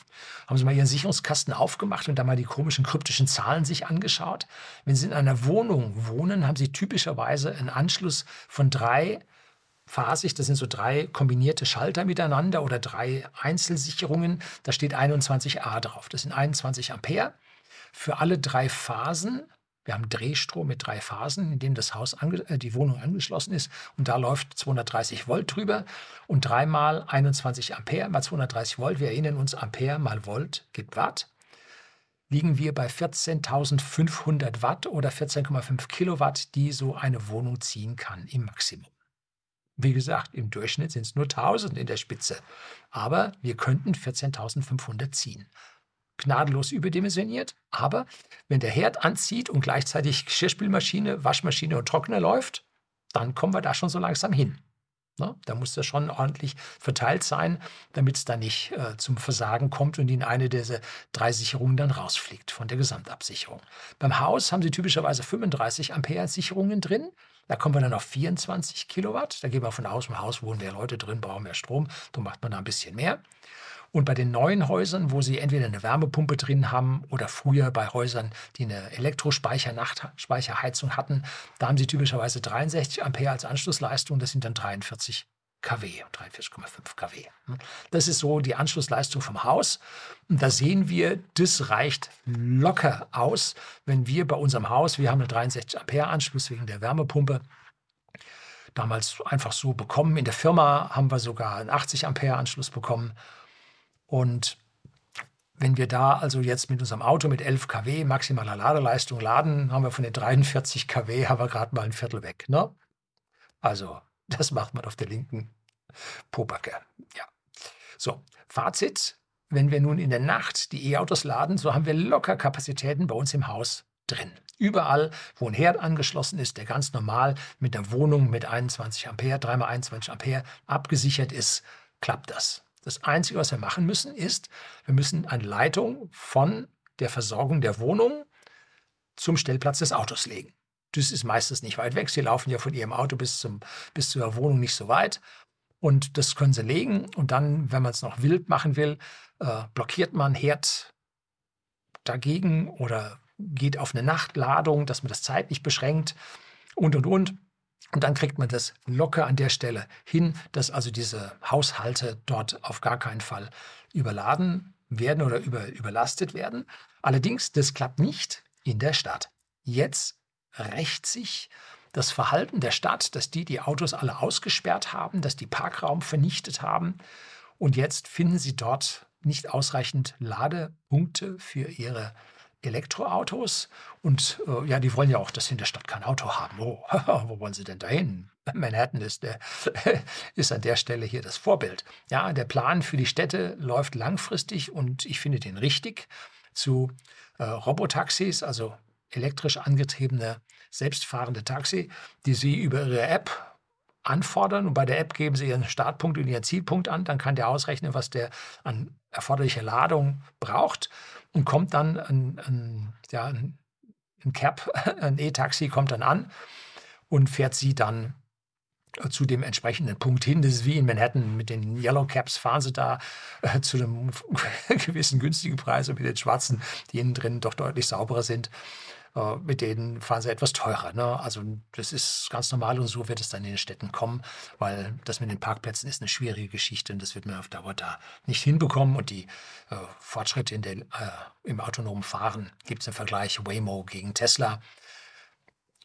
Haben Sie mal Ihren Sicherungskasten aufgemacht und da mal die komischen kryptischen Zahlen sich angeschaut? Wenn Sie in einer Wohnung wohnen, haben Sie typischerweise einen Anschluss von drei phasig, das sind so drei kombinierte Schalter miteinander oder drei Einzelsicherungen. Da steht 21a drauf. Das sind 21 Ampere. Für alle drei Phasen wir haben Drehstrom mit drei Phasen, in dem das Haus äh, die Wohnung angeschlossen ist und da läuft 230 Volt drüber und dreimal 21 Ampere mal 230 Volt. Wir erinnern uns, Ampere mal Volt gibt Watt. Liegen wir bei 14.500 Watt oder 14,5 Kilowatt, die so eine Wohnung ziehen kann im Maximum. Wie gesagt, im Durchschnitt sind es nur 1000 in der Spitze, aber wir könnten 14.500 ziehen gnadenlos überdimensioniert. Aber wenn der Herd anzieht und gleichzeitig Geschirrspülmaschine, Waschmaschine und Trockner läuft, dann kommen wir da schon so langsam hin. Ne? Da muss das schon ordentlich verteilt sein, damit es da nicht äh, zum Versagen kommt und in eine dieser drei Sicherungen dann rausfliegt von der Gesamtabsicherung. Beim Haus haben Sie typischerweise 35 Ampere Sicherungen drin. Da kommen wir dann auf 24 Kilowatt. Da gehen wir von aus, im Haus wohnen mehr Leute drin, brauchen mehr Strom. Da macht man da ein bisschen mehr. Und bei den neuen Häusern, wo sie entweder eine Wärmepumpe drin haben oder früher bei Häusern, die eine Elektrospeicherheizung hatten, da haben sie typischerweise 63 Ampere als Anschlussleistung. Das sind dann 43 kW, 43,5 kW. Das ist so die Anschlussleistung vom Haus. Und da sehen wir, das reicht locker aus, wenn wir bei unserem Haus, wir haben einen 63 Ampere Anschluss wegen der Wärmepumpe, damals einfach so bekommen. In der Firma haben wir sogar einen 80 Ampere Anschluss bekommen. Und wenn wir da also jetzt mit unserem Auto mit 11 kW maximaler Ladeleistung laden, haben wir von den 43 kW haben wir gerade mal ein Viertel weg. Ne? Also, das macht man auf der linken Pobacke. Ja. So, Fazit. Wenn wir nun in der Nacht die E-Autos laden, so haben wir locker Kapazitäten bei uns im Haus drin. Überall, wo ein Herd angeschlossen ist, der ganz normal mit der Wohnung mit 21 Ampere, 3x21 Ampere abgesichert ist, klappt das. Das Einzige, was wir machen müssen, ist, wir müssen eine Leitung von der Versorgung der Wohnung zum Stellplatz des Autos legen. Das ist meistens nicht weit weg. Sie laufen ja von Ihrem Auto bis, zum, bis zur Wohnung nicht so weit. Und das können Sie legen. Und dann, wenn man es noch wild machen will, äh, blockiert man Herd dagegen oder geht auf eine Nachtladung, dass man das zeitlich beschränkt und, und, und. Und dann kriegt man das locker an der Stelle hin, dass also diese Haushalte dort auf gar keinen Fall überladen werden oder über, überlastet werden. Allerdings, das klappt nicht in der Stadt. Jetzt rächt sich das Verhalten der Stadt, dass die die Autos alle ausgesperrt haben, dass die Parkraum vernichtet haben. Und jetzt finden sie dort nicht ausreichend Ladepunkte für ihre Elektroautos und äh, ja, die wollen ja auch, dass sie in der Stadt kein Auto haben. Oh, [laughs] wo wollen sie denn dahin? Manhattan ist, der, [laughs] ist an der Stelle hier das Vorbild. Ja, der Plan für die Städte läuft langfristig und ich finde den richtig zu äh, Robotaxis, also elektrisch angetriebene, selbstfahrende Taxi, die Sie über Ihre App anfordern. Und bei der App geben Sie Ihren Startpunkt und Ihren Zielpunkt an, dann kann der ausrechnen, was der an erforderlicher Ladung braucht. Und kommt dann ein, ein, ja, ein, ein Cab, [laughs] ein E-Taxi kommt dann an und fährt sie dann äh, zu dem entsprechenden Punkt hin. Das ist wie in Manhattan mit den Yellow Caps fahren sie da äh, zu einem [laughs] gewissen günstigen Preis und mit den schwarzen, die innen drin doch deutlich sauberer sind, mit denen fahren sie etwas teurer. Ne? Also das ist ganz normal und so wird es dann in den Städten kommen, weil das mit den Parkplätzen ist eine schwierige Geschichte und das wird man auf Dauer da nicht hinbekommen. Und die äh, Fortschritte in der, äh, im autonomen Fahren gibt es im Vergleich Waymo gegen Tesla,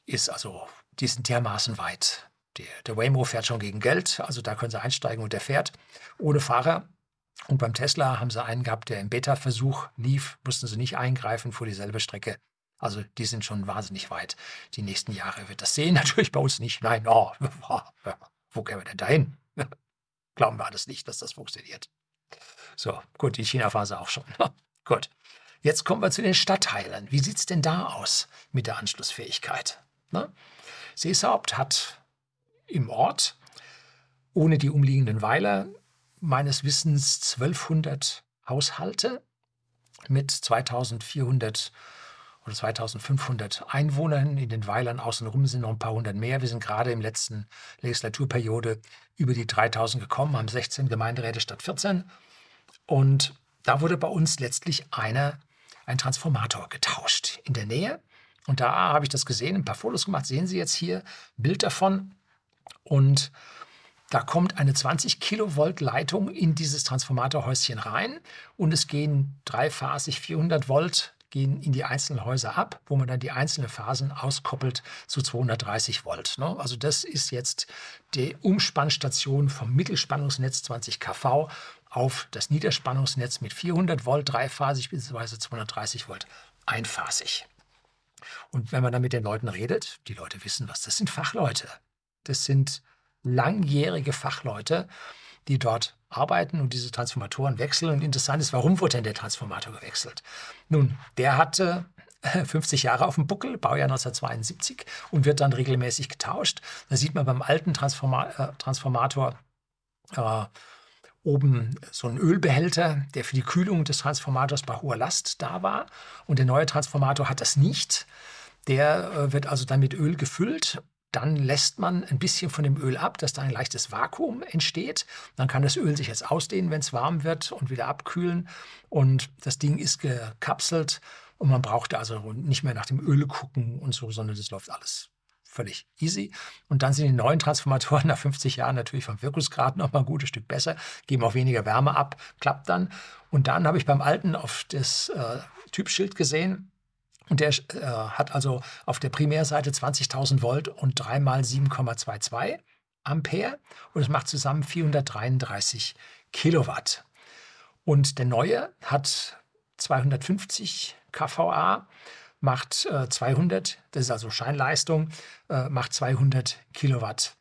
ist also, die sind dermaßen weit. Der, der Waymo fährt schon gegen Geld, also da können sie einsteigen und der fährt ohne Fahrer. Und beim Tesla haben sie einen gehabt, der im Beta-Versuch lief, mussten sie nicht eingreifen, fuhr dieselbe Strecke. Also die sind schon wahnsinnig weit. Die nächsten Jahre wird das sehen, [laughs] natürlich bei uns nicht. Nein, oh, [laughs] wo kämen wir denn dahin? [laughs] Glauben wir alles nicht, dass das funktioniert. So, gut, die China-Phase auch schon. gut. Jetzt kommen wir zu den Stadtteilen. Wie sieht es denn da aus mit der Anschlussfähigkeit? Ne? Seeshaupt hat im Ort ohne die umliegenden Weiler meines Wissens 1200 Haushalte mit 2400 oder 2500 Einwohnern. In den Weilern außenrum sind noch ein paar hundert mehr. Wir sind gerade im letzten Legislaturperiode über die 3000 gekommen, haben 16 Gemeinderäte statt 14. Und da wurde bei uns letztlich einer, ein Transformator getauscht in der Nähe. Und da habe ich das gesehen, ein paar Fotos gemacht. Sehen Sie jetzt hier ein Bild davon. Und da kommt eine 20 Kilovolt Leitung in dieses Transformatorhäuschen rein und es gehen dreiphasig 400 Volt gehen in die einzelnen Häuser ab, wo man dann die einzelnen Phasen auskoppelt zu 230 Volt. Ne? Also das ist jetzt die Umspannstation vom Mittelspannungsnetz 20 kV auf das Niederspannungsnetz mit 400 Volt dreiphasig bzw. 230 Volt einphasig. Und wenn man dann mit den Leuten redet, die Leute wissen was, das sind Fachleute. Das sind langjährige Fachleute, die dort arbeiten und diese Transformatoren wechseln. Und interessant ist, warum wurde denn der Transformator gewechselt? Nun, der hatte 50 Jahre auf dem Buckel, Baujahr 1972 und wird dann regelmäßig getauscht. Da sieht man beim alten Transforma äh, Transformator äh, oben so einen Ölbehälter, der für die Kühlung des Transformators bei hoher Last da war. Und der neue Transformator hat das nicht. Der äh, wird also dann mit Öl gefüllt dann lässt man ein bisschen von dem Öl ab, dass da ein leichtes Vakuum entsteht. Dann kann das Öl sich jetzt ausdehnen, wenn es warm wird und wieder abkühlen. Und das Ding ist gekapselt und man braucht also nicht mehr nach dem Öl gucken und so, sondern das läuft alles völlig easy. Und dann sind die neuen Transformatoren [laughs] nach 50 Jahren natürlich vom Wirkungsgrad noch mal ein gutes Stück besser, geben auch weniger Wärme ab, klappt dann. Und dann habe ich beim alten auf das äh, Typschild gesehen, und der äh, hat also auf der Primärseite 20.000 Volt und 3 mal 7,22 Ampere und es macht zusammen 433 Kilowatt. Und der neue hat 250 kVA, macht äh, 200, das ist also Scheinleistung, äh, macht 200 Kilowatt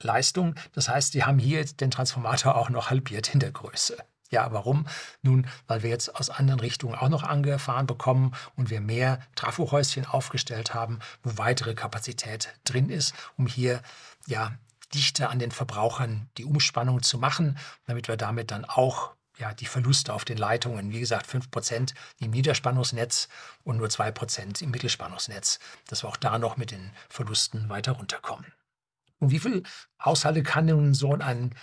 Leistung. Das heißt, die haben hier den Transformator auch noch halbiert in der Größe. Ja, warum? Nun, weil wir jetzt aus anderen Richtungen auch noch angefahren bekommen und wir mehr Trafohäuschen aufgestellt haben, wo weitere Kapazität drin ist, um hier ja dichter an den Verbrauchern die Umspannung zu machen, damit wir damit dann auch ja, die Verluste auf den Leitungen, wie gesagt, 5% im Niederspannungsnetz und nur 2% im Mittelspannungsnetz, dass wir auch da noch mit den Verlusten weiter runterkommen. Und wie viele Haushalte kann nun so ein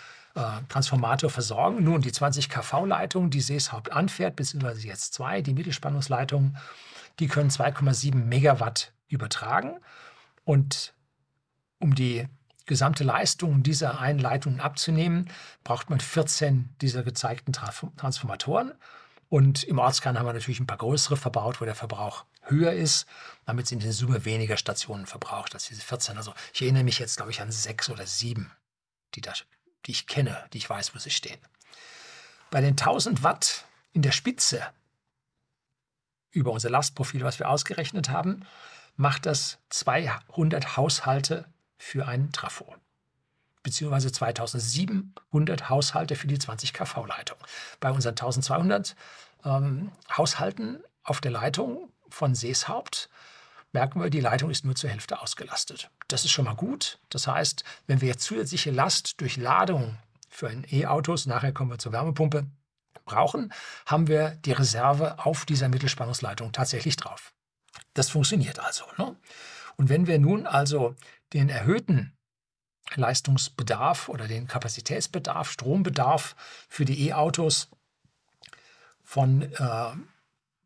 Transformator versorgen. Nun, die 20 kV-Leitung, die Seeshaupt anfährt, beziehungsweise jetzt zwei, die Mittelspannungsleitungen, die können 2,7 Megawatt übertragen. Und um die gesamte Leistung dieser einen Leitung abzunehmen, braucht man 14 dieser gezeigten Transformatoren. Und im Ortskern haben wir natürlich ein paar größere verbaut, wo der Verbrauch höher ist. Damit sind in Summe weniger Stationen verbraucht als diese 14. Also ich erinnere mich jetzt, glaube ich, an sechs oder sieben, die da die ich kenne, die ich weiß, wo sie stehen. Bei den 1000 Watt in der Spitze über unser Lastprofil, was wir ausgerechnet haben, macht das 200 Haushalte für einen Trafo, beziehungsweise 2700 Haushalte für die 20 kV-Leitung. Bei unseren 1200 ähm, Haushalten auf der Leitung von Seeshaupt merken wir, die Leitung ist nur zur Hälfte ausgelastet. Das ist schon mal gut. Das heißt, wenn wir jetzt zusätzliche Last durch Ladung für ein E-Autos, nachher kommen wir zur Wärmepumpe, brauchen, haben wir die Reserve auf dieser Mittelspannungsleitung tatsächlich drauf. Das funktioniert also. Ne? Und wenn wir nun also den erhöhten Leistungsbedarf oder den Kapazitätsbedarf, Strombedarf für die E-Autos von äh,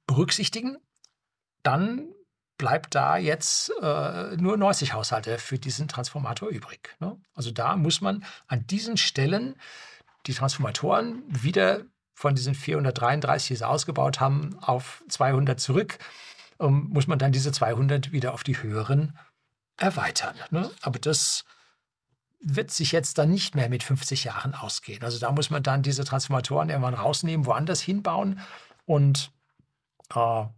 berücksichtigen, dann bleibt da jetzt äh, nur 90 Haushalte für diesen Transformator übrig. Ne? Also da muss man an diesen Stellen die Transformatoren wieder von diesen 433, die sie ausgebaut haben, auf 200 zurück, ähm, muss man dann diese 200 wieder auf die höheren erweitern. Ne? Aber das wird sich jetzt dann nicht mehr mit 50 Jahren ausgehen. Also da muss man dann diese Transformatoren irgendwann rausnehmen, woanders hinbauen und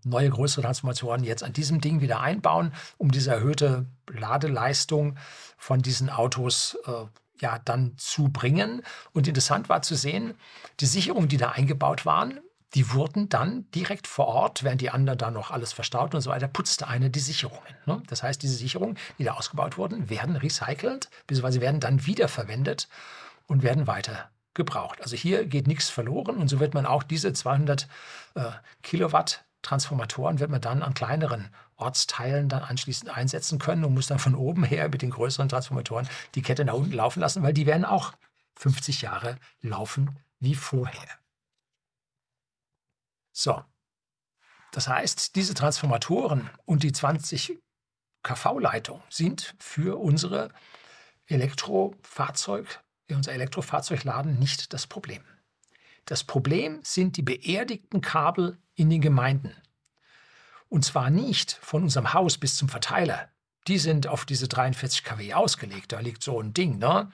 neue größere Transformatoren jetzt an diesem Ding wieder einbauen, um diese erhöhte Ladeleistung von diesen Autos äh, ja dann zu bringen. Und interessant war zu sehen, die Sicherungen, die da eingebaut waren, die wurden dann direkt vor Ort, während die anderen da noch alles verstaut und so weiter, putzte eine die Sicherungen. Ne? Das heißt, diese Sicherungen, die da ausgebaut wurden, werden recycelt, beziehungsweise werden dann wiederverwendet und werden weiter gebraucht. Also hier geht nichts verloren und so wird man auch diese 200 äh, Kilowatt Transformatoren wird man dann an kleineren Ortsteilen dann anschließend einsetzen können und muss dann von oben her mit den größeren Transformatoren die Kette nach unten laufen lassen, weil die werden auch 50 Jahre laufen wie vorher. So, das heißt, diese Transformatoren und die 20 kV-Leitung sind für unsere Elektrofahrzeug, unser Elektrofahrzeugladen nicht das Problem. Das Problem sind die beerdigten Kabel in den Gemeinden. Und zwar nicht von unserem Haus bis zum Verteiler. Die sind auf diese 43 kW ausgelegt. Da liegt so ein Ding, ne?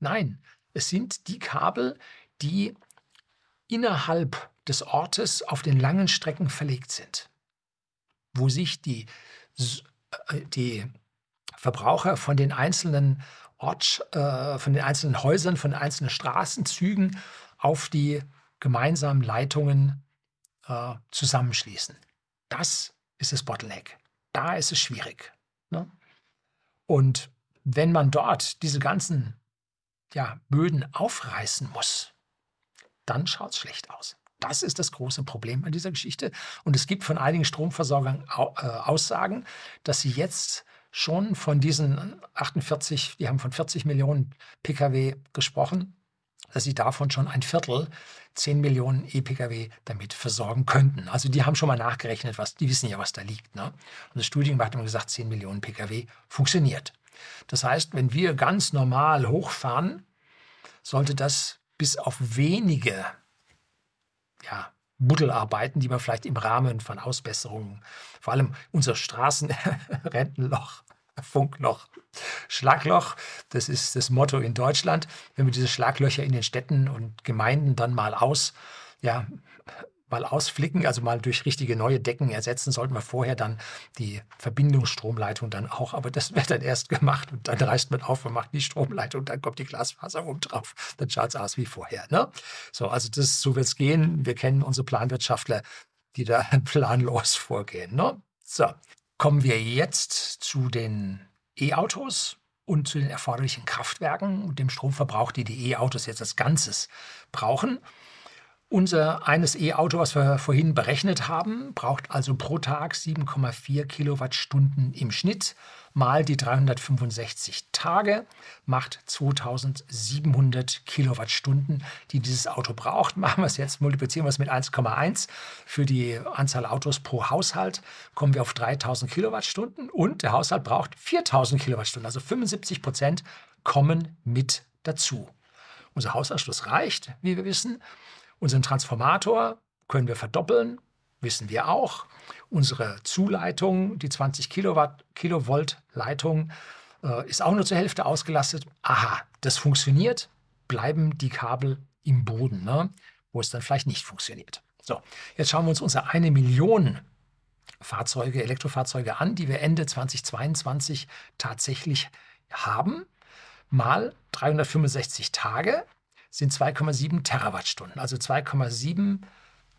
Nein, es sind die Kabel, die innerhalb des Ortes auf den langen Strecken verlegt sind, wo sich die, äh, die Verbraucher von den einzelnen Ort, äh, von den einzelnen Häusern, von den einzelnen Straßenzügen auf die gemeinsamen Leitungen äh, zusammenschließen. Das ist das Bottleneck. Da ist es schwierig. Ne? Und wenn man dort diese ganzen ja, Böden aufreißen muss, dann schaut es schlecht aus. Das ist das große Problem an dieser Geschichte. Und es gibt von einigen Stromversorgern äh, Aussagen, dass sie jetzt schon von diesen 48, die haben von 40 Millionen Pkw gesprochen, dass sie davon schon ein Viertel, 10 Millionen E-Pkw damit versorgen könnten. Also die haben schon mal nachgerechnet, was, die wissen ja, was da liegt. Ne? Und das Studium hat immer gesagt, 10 Millionen Pkw funktioniert. Das heißt, wenn wir ganz normal hochfahren, sollte das bis auf wenige ja, Buddelarbeiten, die man vielleicht im Rahmen von Ausbesserungen, vor allem unser Straßenrentenloch, [laughs] Funkloch, Schlagloch, das ist das Motto in Deutschland. Wenn wir diese Schlaglöcher in den Städten und Gemeinden dann mal aus, ja, mal ausflicken, also mal durch richtige neue Decken ersetzen, sollten wir vorher dann die Verbindungsstromleitung dann auch, aber das wird dann erst gemacht und dann reißt man auf und macht die Stromleitung, dann kommt die Glasfaser oben drauf, dann schaut es aus wie vorher. Ne? So, also das, so wird es gehen. Wir kennen unsere Planwirtschaftler, die da [laughs] planlos vorgehen. Ne? So, kommen wir jetzt zu den E-Autos und zu den erforderlichen Kraftwerken und dem Stromverbrauch, die die E-Autos jetzt als Ganzes brauchen. Unser eines E-Auto, was wir vorhin berechnet haben, braucht also pro Tag 7,4 Kilowattstunden im Schnitt mal die 365 Tage macht 2700 Kilowattstunden, die dieses Auto braucht. [laughs] Machen wir es jetzt, multiplizieren wir es mit 1,1 für die Anzahl Autos pro Haushalt, kommen wir auf 3000 Kilowattstunden und der Haushalt braucht 4000 Kilowattstunden, also 75 Prozent kommen mit dazu. Unser Haushaltsschluss reicht, wie wir wissen. Unseren Transformator können wir verdoppeln, wissen wir auch. Unsere Zuleitung, die 20 Kilowatt, Kilovolt Leitung, äh, ist auch nur zur Hälfte ausgelastet. Aha, das funktioniert. Bleiben die Kabel im Boden, ne? wo es dann vielleicht nicht funktioniert. So, jetzt schauen wir uns unsere eine Million Fahrzeuge, Elektrofahrzeuge an, die wir Ende 2022 tatsächlich haben. Mal 365 Tage sind 2,7 Terawattstunden. Also 2,7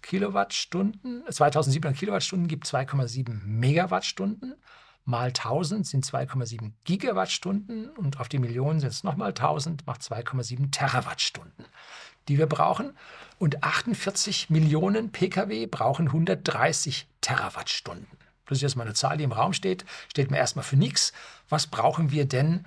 Kilowattstunden, 2700 Kilowattstunden gibt 2,7 Megawattstunden. Mal 1000 sind 2,7 Gigawattstunden und auf die Millionen sind es nochmal 1000, macht 2,7 Terawattstunden, die wir brauchen. Und 48 Millionen Pkw brauchen 130 Terawattstunden. Das ist jetzt mal eine Zahl, die im Raum steht, steht mir erstmal für nichts. Was brauchen wir denn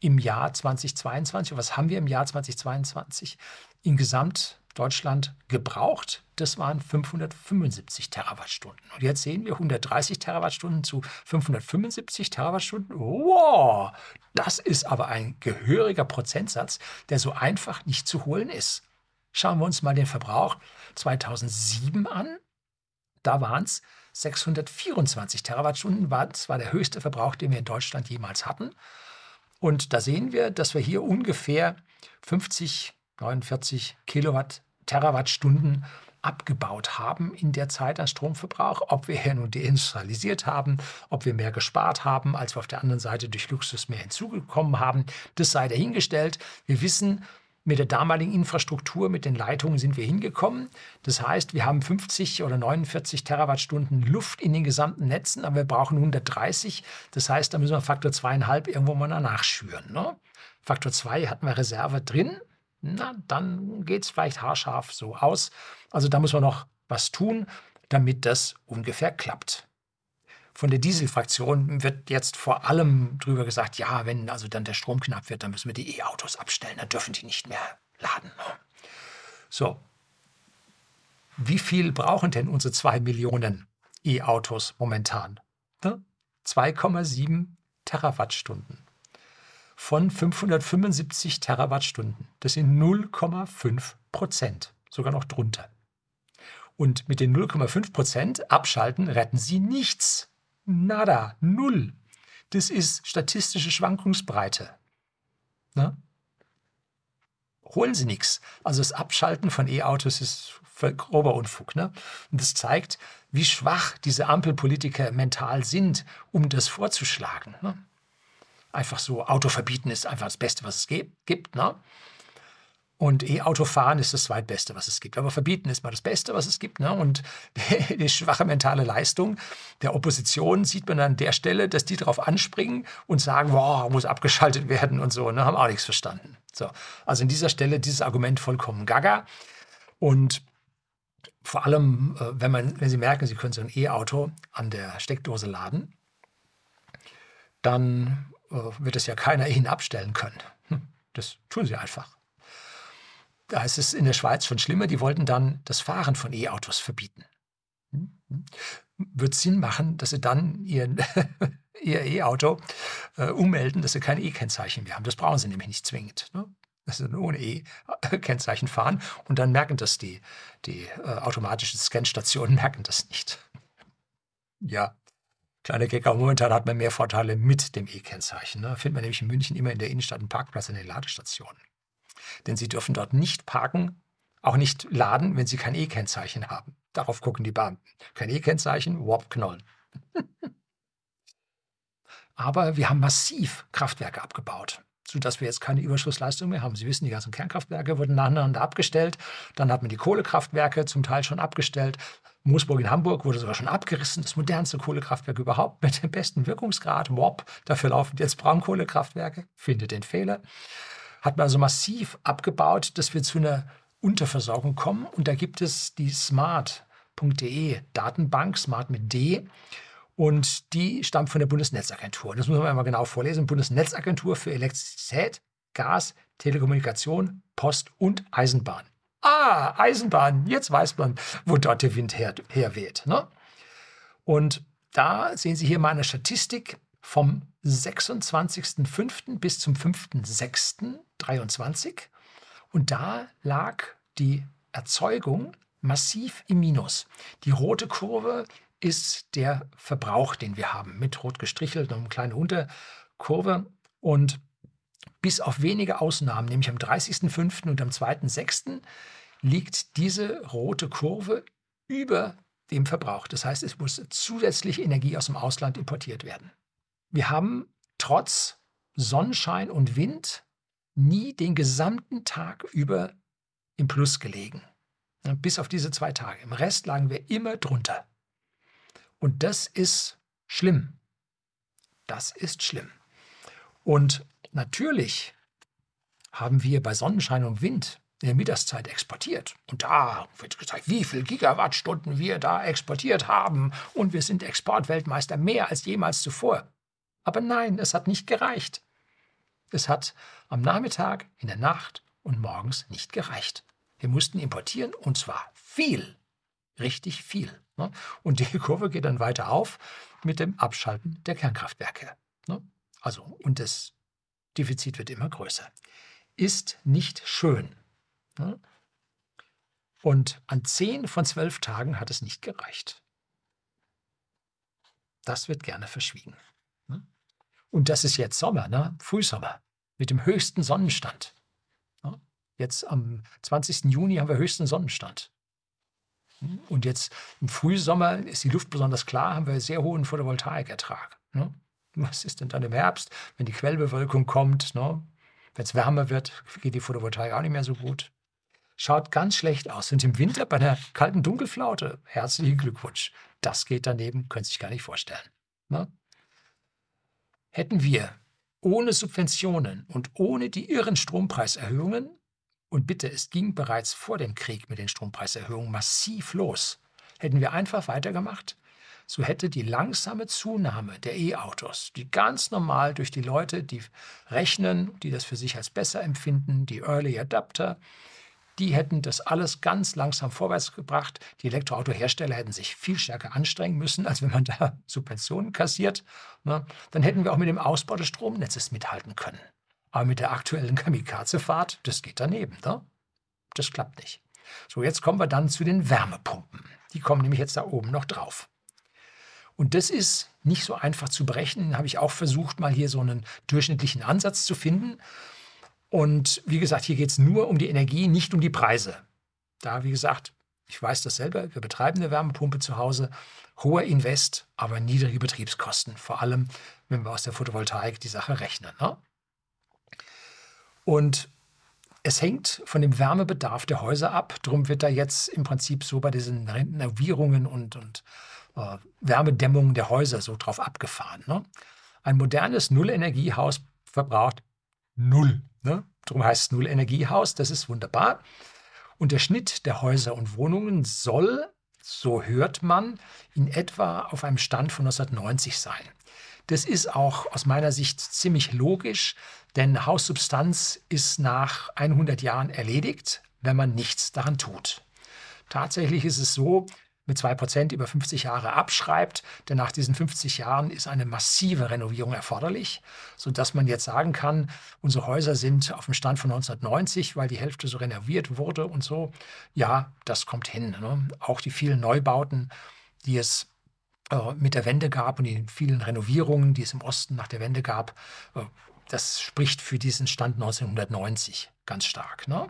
im Jahr 2022 was haben wir im Jahr 2022 in Gesamt Deutschland gebraucht. Das waren 575 Terawattstunden. Und jetzt sehen wir 130 Terawattstunden zu 575 Terawattstunden. Wow, das ist aber ein gehöriger Prozentsatz, der so einfach nicht zu holen ist. Schauen wir uns mal den Verbrauch 2007 an. Da waren es 624 Terawattstunden. Das war der höchste Verbrauch, den wir in Deutschland jemals hatten. Und da sehen wir, dass wir hier ungefähr 50, 49 Kilowatt, Terawattstunden abgebaut haben in der Zeit an Stromverbrauch, ob wir hier nun deindustrialisiert haben, ob wir mehr gespart haben, als wir auf der anderen Seite durch Luxus mehr hinzugekommen haben, das sei dahingestellt. Wir wissen, mit der damaligen Infrastruktur, mit den Leitungen sind wir hingekommen. Das heißt, wir haben 50 oder 49 Terawattstunden Luft in den gesamten Netzen, aber wir brauchen 130. Das heißt, da müssen wir Faktor zweieinhalb irgendwo mal nachschüren. Ne? Faktor 2 hatten wir Reserve drin. Na, dann geht es vielleicht haarscharf so aus. Also da muss man noch was tun, damit das ungefähr klappt. Von der Dieselfraktion wird jetzt vor allem drüber gesagt, ja, wenn also dann der Strom knapp wird, dann müssen wir die E-Autos abstellen, dann dürfen die nicht mehr laden. So, wie viel brauchen denn unsere zwei Millionen E-Autos momentan? 2,7 Terawattstunden von 575 Terawattstunden. Das sind 0,5 Prozent, sogar noch drunter. Und mit den 0,5 Prozent abschalten retten Sie nichts. Nada, null. Das ist statistische Schwankungsbreite. Ne? Holen Sie nichts. Also das Abschalten von E-Autos ist grober Unfug. Ne? Und das zeigt, wie schwach diese Ampelpolitiker mental sind, um das vorzuschlagen. Ne? Einfach so, Auto verbieten ist einfach das Beste, was es gibt. Ne? Und E-Auto fahren ist das zweitbeste, was es gibt. Aber verbieten ist mal das Beste, was es gibt. Ne? Und [laughs] die schwache mentale Leistung der Opposition sieht man an der Stelle, dass die darauf anspringen und sagen, boah, muss abgeschaltet werden und so. Ne? Haben auch nichts verstanden. So. Also an dieser Stelle dieses Argument vollkommen gaga. Und vor allem, äh, wenn, man, wenn Sie merken, Sie können so ein E-Auto an der Steckdose laden, dann äh, wird es ja keiner [laughs] Ihnen abstellen können. Hm, das tun Sie einfach da ist es in der Schweiz schon schlimmer, die wollten dann das Fahren von E-Autos verbieten. Wird Sinn machen, dass sie dann ihren, [laughs] ihr E-Auto äh, ummelden, dass sie kein E-Kennzeichen mehr haben. Das brauchen sie nämlich nicht zwingend. Ne? Dass sie ohne E-Kennzeichen fahren und dann merken das die, die äh, automatischen Scanstationen, merken das nicht. Ja, kleiner Gag, momentan hat man mehr Vorteile mit dem E-Kennzeichen. Ne? Findet man nämlich in München immer in der Innenstadt einen Parkplatz an den Ladestationen denn sie dürfen dort nicht parken, auch nicht laden, wenn sie kein E-Kennzeichen haben. Darauf gucken die Beamten. Kein E-Kennzeichen, wop, knollen. [laughs] Aber wir haben massiv Kraftwerke abgebaut, sodass wir jetzt keine Überschussleistung mehr haben. Sie wissen, die ganzen Kernkraftwerke wurden nacheinander abgestellt. Dann hat man die Kohlekraftwerke zum Teil schon abgestellt. Moosburg in Hamburg wurde sogar schon abgerissen, das modernste Kohlekraftwerk überhaupt mit dem besten Wirkungsgrad. WOP, dafür laufen jetzt Braunkohlekraftwerke, findet den Fehler hat man also massiv abgebaut, dass wir zu einer Unterversorgung kommen. Und da gibt es die smart.de Datenbank, smart mit D. Und die stammt von der Bundesnetzagentur. Das muss man einmal genau vorlesen. Bundesnetzagentur für Elektrizität, Gas, Telekommunikation, Post und Eisenbahn. Ah, Eisenbahn, jetzt weiß man, wo dort der Wind her, herweht. Ne? Und da sehen Sie hier mal eine Statistik vom 26.05. bis zum 5.06.23. Und da lag die Erzeugung massiv im Minus. Die rote Kurve ist der Verbrauch, den wir haben, mit rot gestrichelt und eine kleine Unterkurve. Und bis auf wenige Ausnahmen, nämlich am 30.05. und am 2.06., liegt diese rote Kurve über dem Verbrauch. Das heißt, es muss zusätzlich Energie aus dem Ausland importiert werden. Wir haben trotz Sonnenschein und Wind nie den gesamten Tag über im Plus gelegen. Bis auf diese zwei Tage. Im Rest lagen wir immer drunter. Und das ist schlimm. Das ist schlimm. Und natürlich haben wir bei Sonnenschein und Wind in der Mittagszeit exportiert. Und da wird gezeigt, wie viele Gigawattstunden wir da exportiert haben. Und wir sind Exportweltmeister mehr als jemals zuvor. Aber nein, es hat nicht gereicht. Es hat am Nachmittag, in der Nacht und morgens nicht gereicht. Wir mussten importieren und zwar viel, richtig viel. Ne? Und die [laughs] Kurve geht dann weiter auf mit dem Abschalten der Kernkraftwerke. Ne? Also, und das Defizit wird immer größer. Ist nicht schön. Ne? Und an zehn von zwölf Tagen hat es nicht gereicht. Das wird gerne verschwiegen. Und das ist jetzt Sommer, ne? Frühsommer, mit dem höchsten Sonnenstand. Ne? Jetzt am 20. Juni haben wir höchsten Sonnenstand. Und jetzt im Frühsommer ist die Luft besonders klar, haben wir sehr hohen Photovoltaikertrag. Ne? Was ist denn dann im Herbst, wenn die Quellbewölkung kommt? Ne? Wenn es wärmer wird, geht die Photovoltaik auch nicht mehr so gut. Schaut ganz schlecht aus. Und im Winter bei einer kalten Dunkelflaute, herzlichen Glückwunsch. Das geht daneben, können Sie sich gar nicht vorstellen. Ne? Hätten wir ohne Subventionen und ohne die irren Strompreiserhöhungen, und bitte, es ging bereits vor dem Krieg mit den Strompreiserhöhungen massiv los, hätten wir einfach weitergemacht, so hätte die langsame Zunahme der E-Autos, die ganz normal durch die Leute, die rechnen, die das für sich als besser empfinden, die Early Adapter, die hätten das alles ganz langsam vorwärts gebracht. Die Elektroautohersteller hätten sich viel stärker anstrengen müssen, als wenn man da [laughs] Subventionen kassiert. Ne? Dann hätten wir auch mit dem Ausbau des Stromnetzes mithalten können. Aber mit der aktuellen Kamikaze-Fahrt, das geht daneben. Ne? Das klappt nicht. So, jetzt kommen wir dann zu den Wärmepumpen. Die kommen nämlich jetzt da oben noch drauf. Und das ist nicht so einfach zu berechnen. Habe ich auch versucht, mal hier so einen durchschnittlichen Ansatz zu finden. Und wie gesagt, hier geht es nur um die Energie, nicht um die Preise. Da, wie gesagt, ich weiß das selber, wir betreiben eine Wärmepumpe zu Hause, hoher Invest, aber niedrige Betriebskosten, vor allem wenn wir aus der Photovoltaik die Sache rechnen. Ne? Und es hängt von dem Wärmebedarf der Häuser ab. Darum wird da jetzt im Prinzip so bei diesen Renovierungen und, und äh, Wärmedämmung der Häuser so drauf abgefahren. Ne? Ein modernes Nullenergiehaus verbraucht null. Ne? Darum heißt es Nullenergiehaus, das ist wunderbar. Und der Schnitt der Häuser und Wohnungen soll, so hört man, in etwa auf einem Stand von 1990 sein. Das ist auch aus meiner Sicht ziemlich logisch, denn Haussubstanz ist nach 100 Jahren erledigt, wenn man nichts daran tut. Tatsächlich ist es so, mit 2% über 50 Jahre abschreibt. Denn nach diesen 50 Jahren ist eine massive Renovierung erforderlich, sodass man jetzt sagen kann, unsere Häuser sind auf dem Stand von 1990, weil die Hälfte so renoviert wurde und so. Ja, das kommt hin. Ne? Auch die vielen Neubauten, die es äh, mit der Wende gab und die vielen Renovierungen, die es im Osten nach der Wende gab, äh, das spricht für diesen Stand 1990 ganz stark. Ne?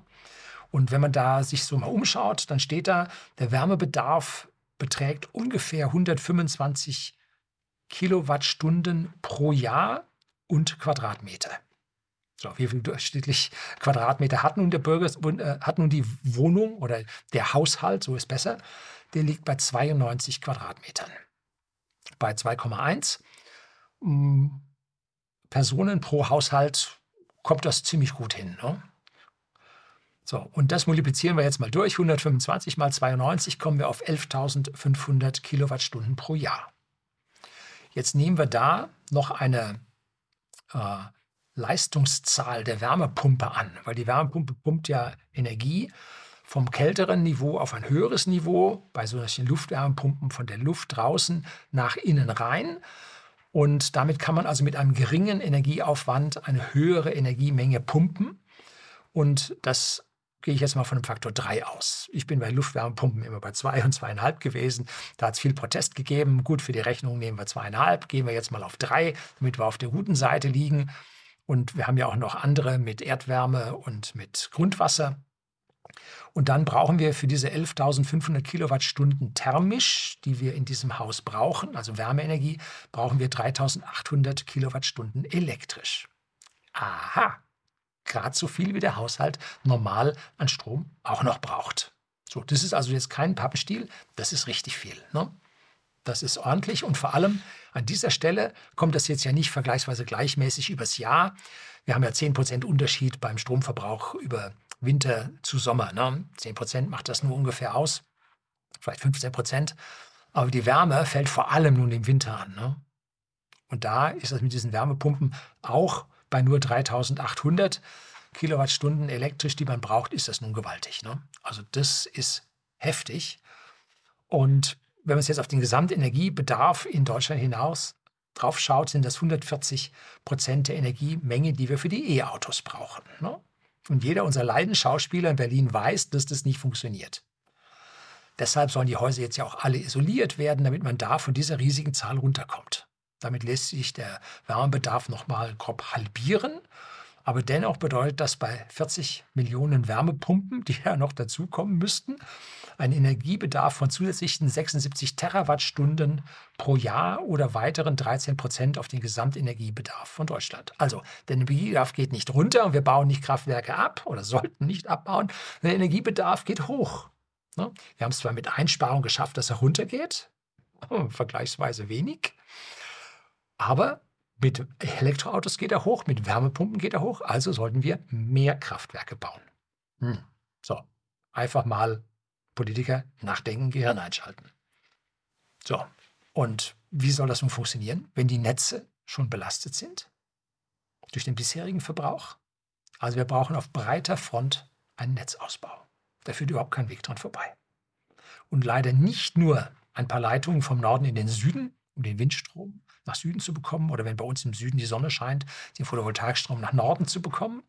Und wenn man da sich so mal umschaut, dann steht da, der Wärmebedarf beträgt ungefähr 125 Kilowattstunden pro Jahr und Quadratmeter. So, wie viel durchschnittlich Quadratmeter hat nun der Bürger, äh, hat nun die Wohnung oder der Haushalt, so ist besser, der liegt bei 92 Quadratmetern. Bei 2,1 mm, Personen pro Haushalt kommt das ziemlich gut hin. Ne? So, und das multiplizieren wir jetzt mal durch. 125 mal 92 kommen wir auf 11.500 Kilowattstunden pro Jahr. Jetzt nehmen wir da noch eine äh, Leistungszahl der Wärmepumpe an, weil die Wärmepumpe pumpt ja Energie vom kälteren Niveau auf ein höheres Niveau, bei solchen Luftwärmepumpen von der Luft draußen nach innen rein. Und damit kann man also mit einem geringen Energieaufwand eine höhere Energiemenge pumpen. Und das gehe ich jetzt mal von einem Faktor 3 aus. Ich bin bei Luftwärmepumpen immer bei 2 und 2,5 gewesen. Da hat es viel Protest gegeben. Gut, für die Rechnung nehmen wir 2,5. Gehen wir jetzt mal auf 3, damit wir auf der guten Seite liegen. Und wir haben ja auch noch andere mit Erdwärme und mit Grundwasser. Und dann brauchen wir für diese 11.500 Kilowattstunden thermisch, die wir in diesem Haus brauchen, also Wärmeenergie, brauchen wir 3.800 Kilowattstunden elektrisch. Aha, gerade so viel wie der Haushalt normal an Strom auch noch braucht. So, das ist also jetzt kein Pappenstiel, das ist richtig viel. Ne? Das ist ordentlich und vor allem an dieser Stelle kommt das jetzt ja nicht vergleichsweise gleichmäßig übers Jahr. Wir haben ja 10% Unterschied beim Stromverbrauch über Winter zu Sommer. Ne? 10% macht das nur ungefähr aus, vielleicht 15%. Aber die Wärme fällt vor allem nun im Winter an. Ne? Und da ist das mit diesen Wärmepumpen auch bei nur 3800 Kilowattstunden elektrisch, die man braucht, ist das nun gewaltig. Ne? Also das ist heftig. Und wenn man es jetzt auf den Gesamtenergiebedarf in Deutschland hinaus drauf schaut, sind das 140 Prozent der Energiemenge, die wir für die E-Autos brauchen. Ne? Und jeder unserer Leidenschauspieler in Berlin weiß, dass das nicht funktioniert. Deshalb sollen die Häuser jetzt ja auch alle isoliert werden, damit man da von dieser riesigen Zahl runterkommt. Damit lässt sich der Wärmebedarf nochmal grob halbieren. Aber dennoch bedeutet das bei 40 Millionen Wärmepumpen, die ja noch dazukommen müssten, ein Energiebedarf von zusätzlichen 76 Terawattstunden pro Jahr oder weiteren 13 Prozent auf den Gesamtenergiebedarf von Deutschland. Also der Energiebedarf geht nicht runter und wir bauen nicht Kraftwerke ab oder sollten nicht abbauen. Der Energiebedarf geht hoch. Ne? Wir haben es zwar mit Einsparung geschafft, dass er runtergeht, [laughs] vergleichsweise wenig, aber mit Elektroautos geht er hoch, mit Wärmepumpen geht er hoch, also sollten wir mehr Kraftwerke bauen. Hm. So, einfach mal Politiker nachdenken, Gehirn einschalten. So, und wie soll das nun funktionieren, wenn die Netze schon belastet sind durch den bisherigen Verbrauch? Also wir brauchen auf breiter Front einen Netzausbau. Da führt überhaupt kein Weg dran vorbei. Und leider nicht nur ein paar Leitungen vom Norden in den Süden, um den Windstrom nach Süden zu bekommen, oder wenn bei uns im Süden die Sonne scheint, den Photovoltaikstrom nach Norden zu bekommen.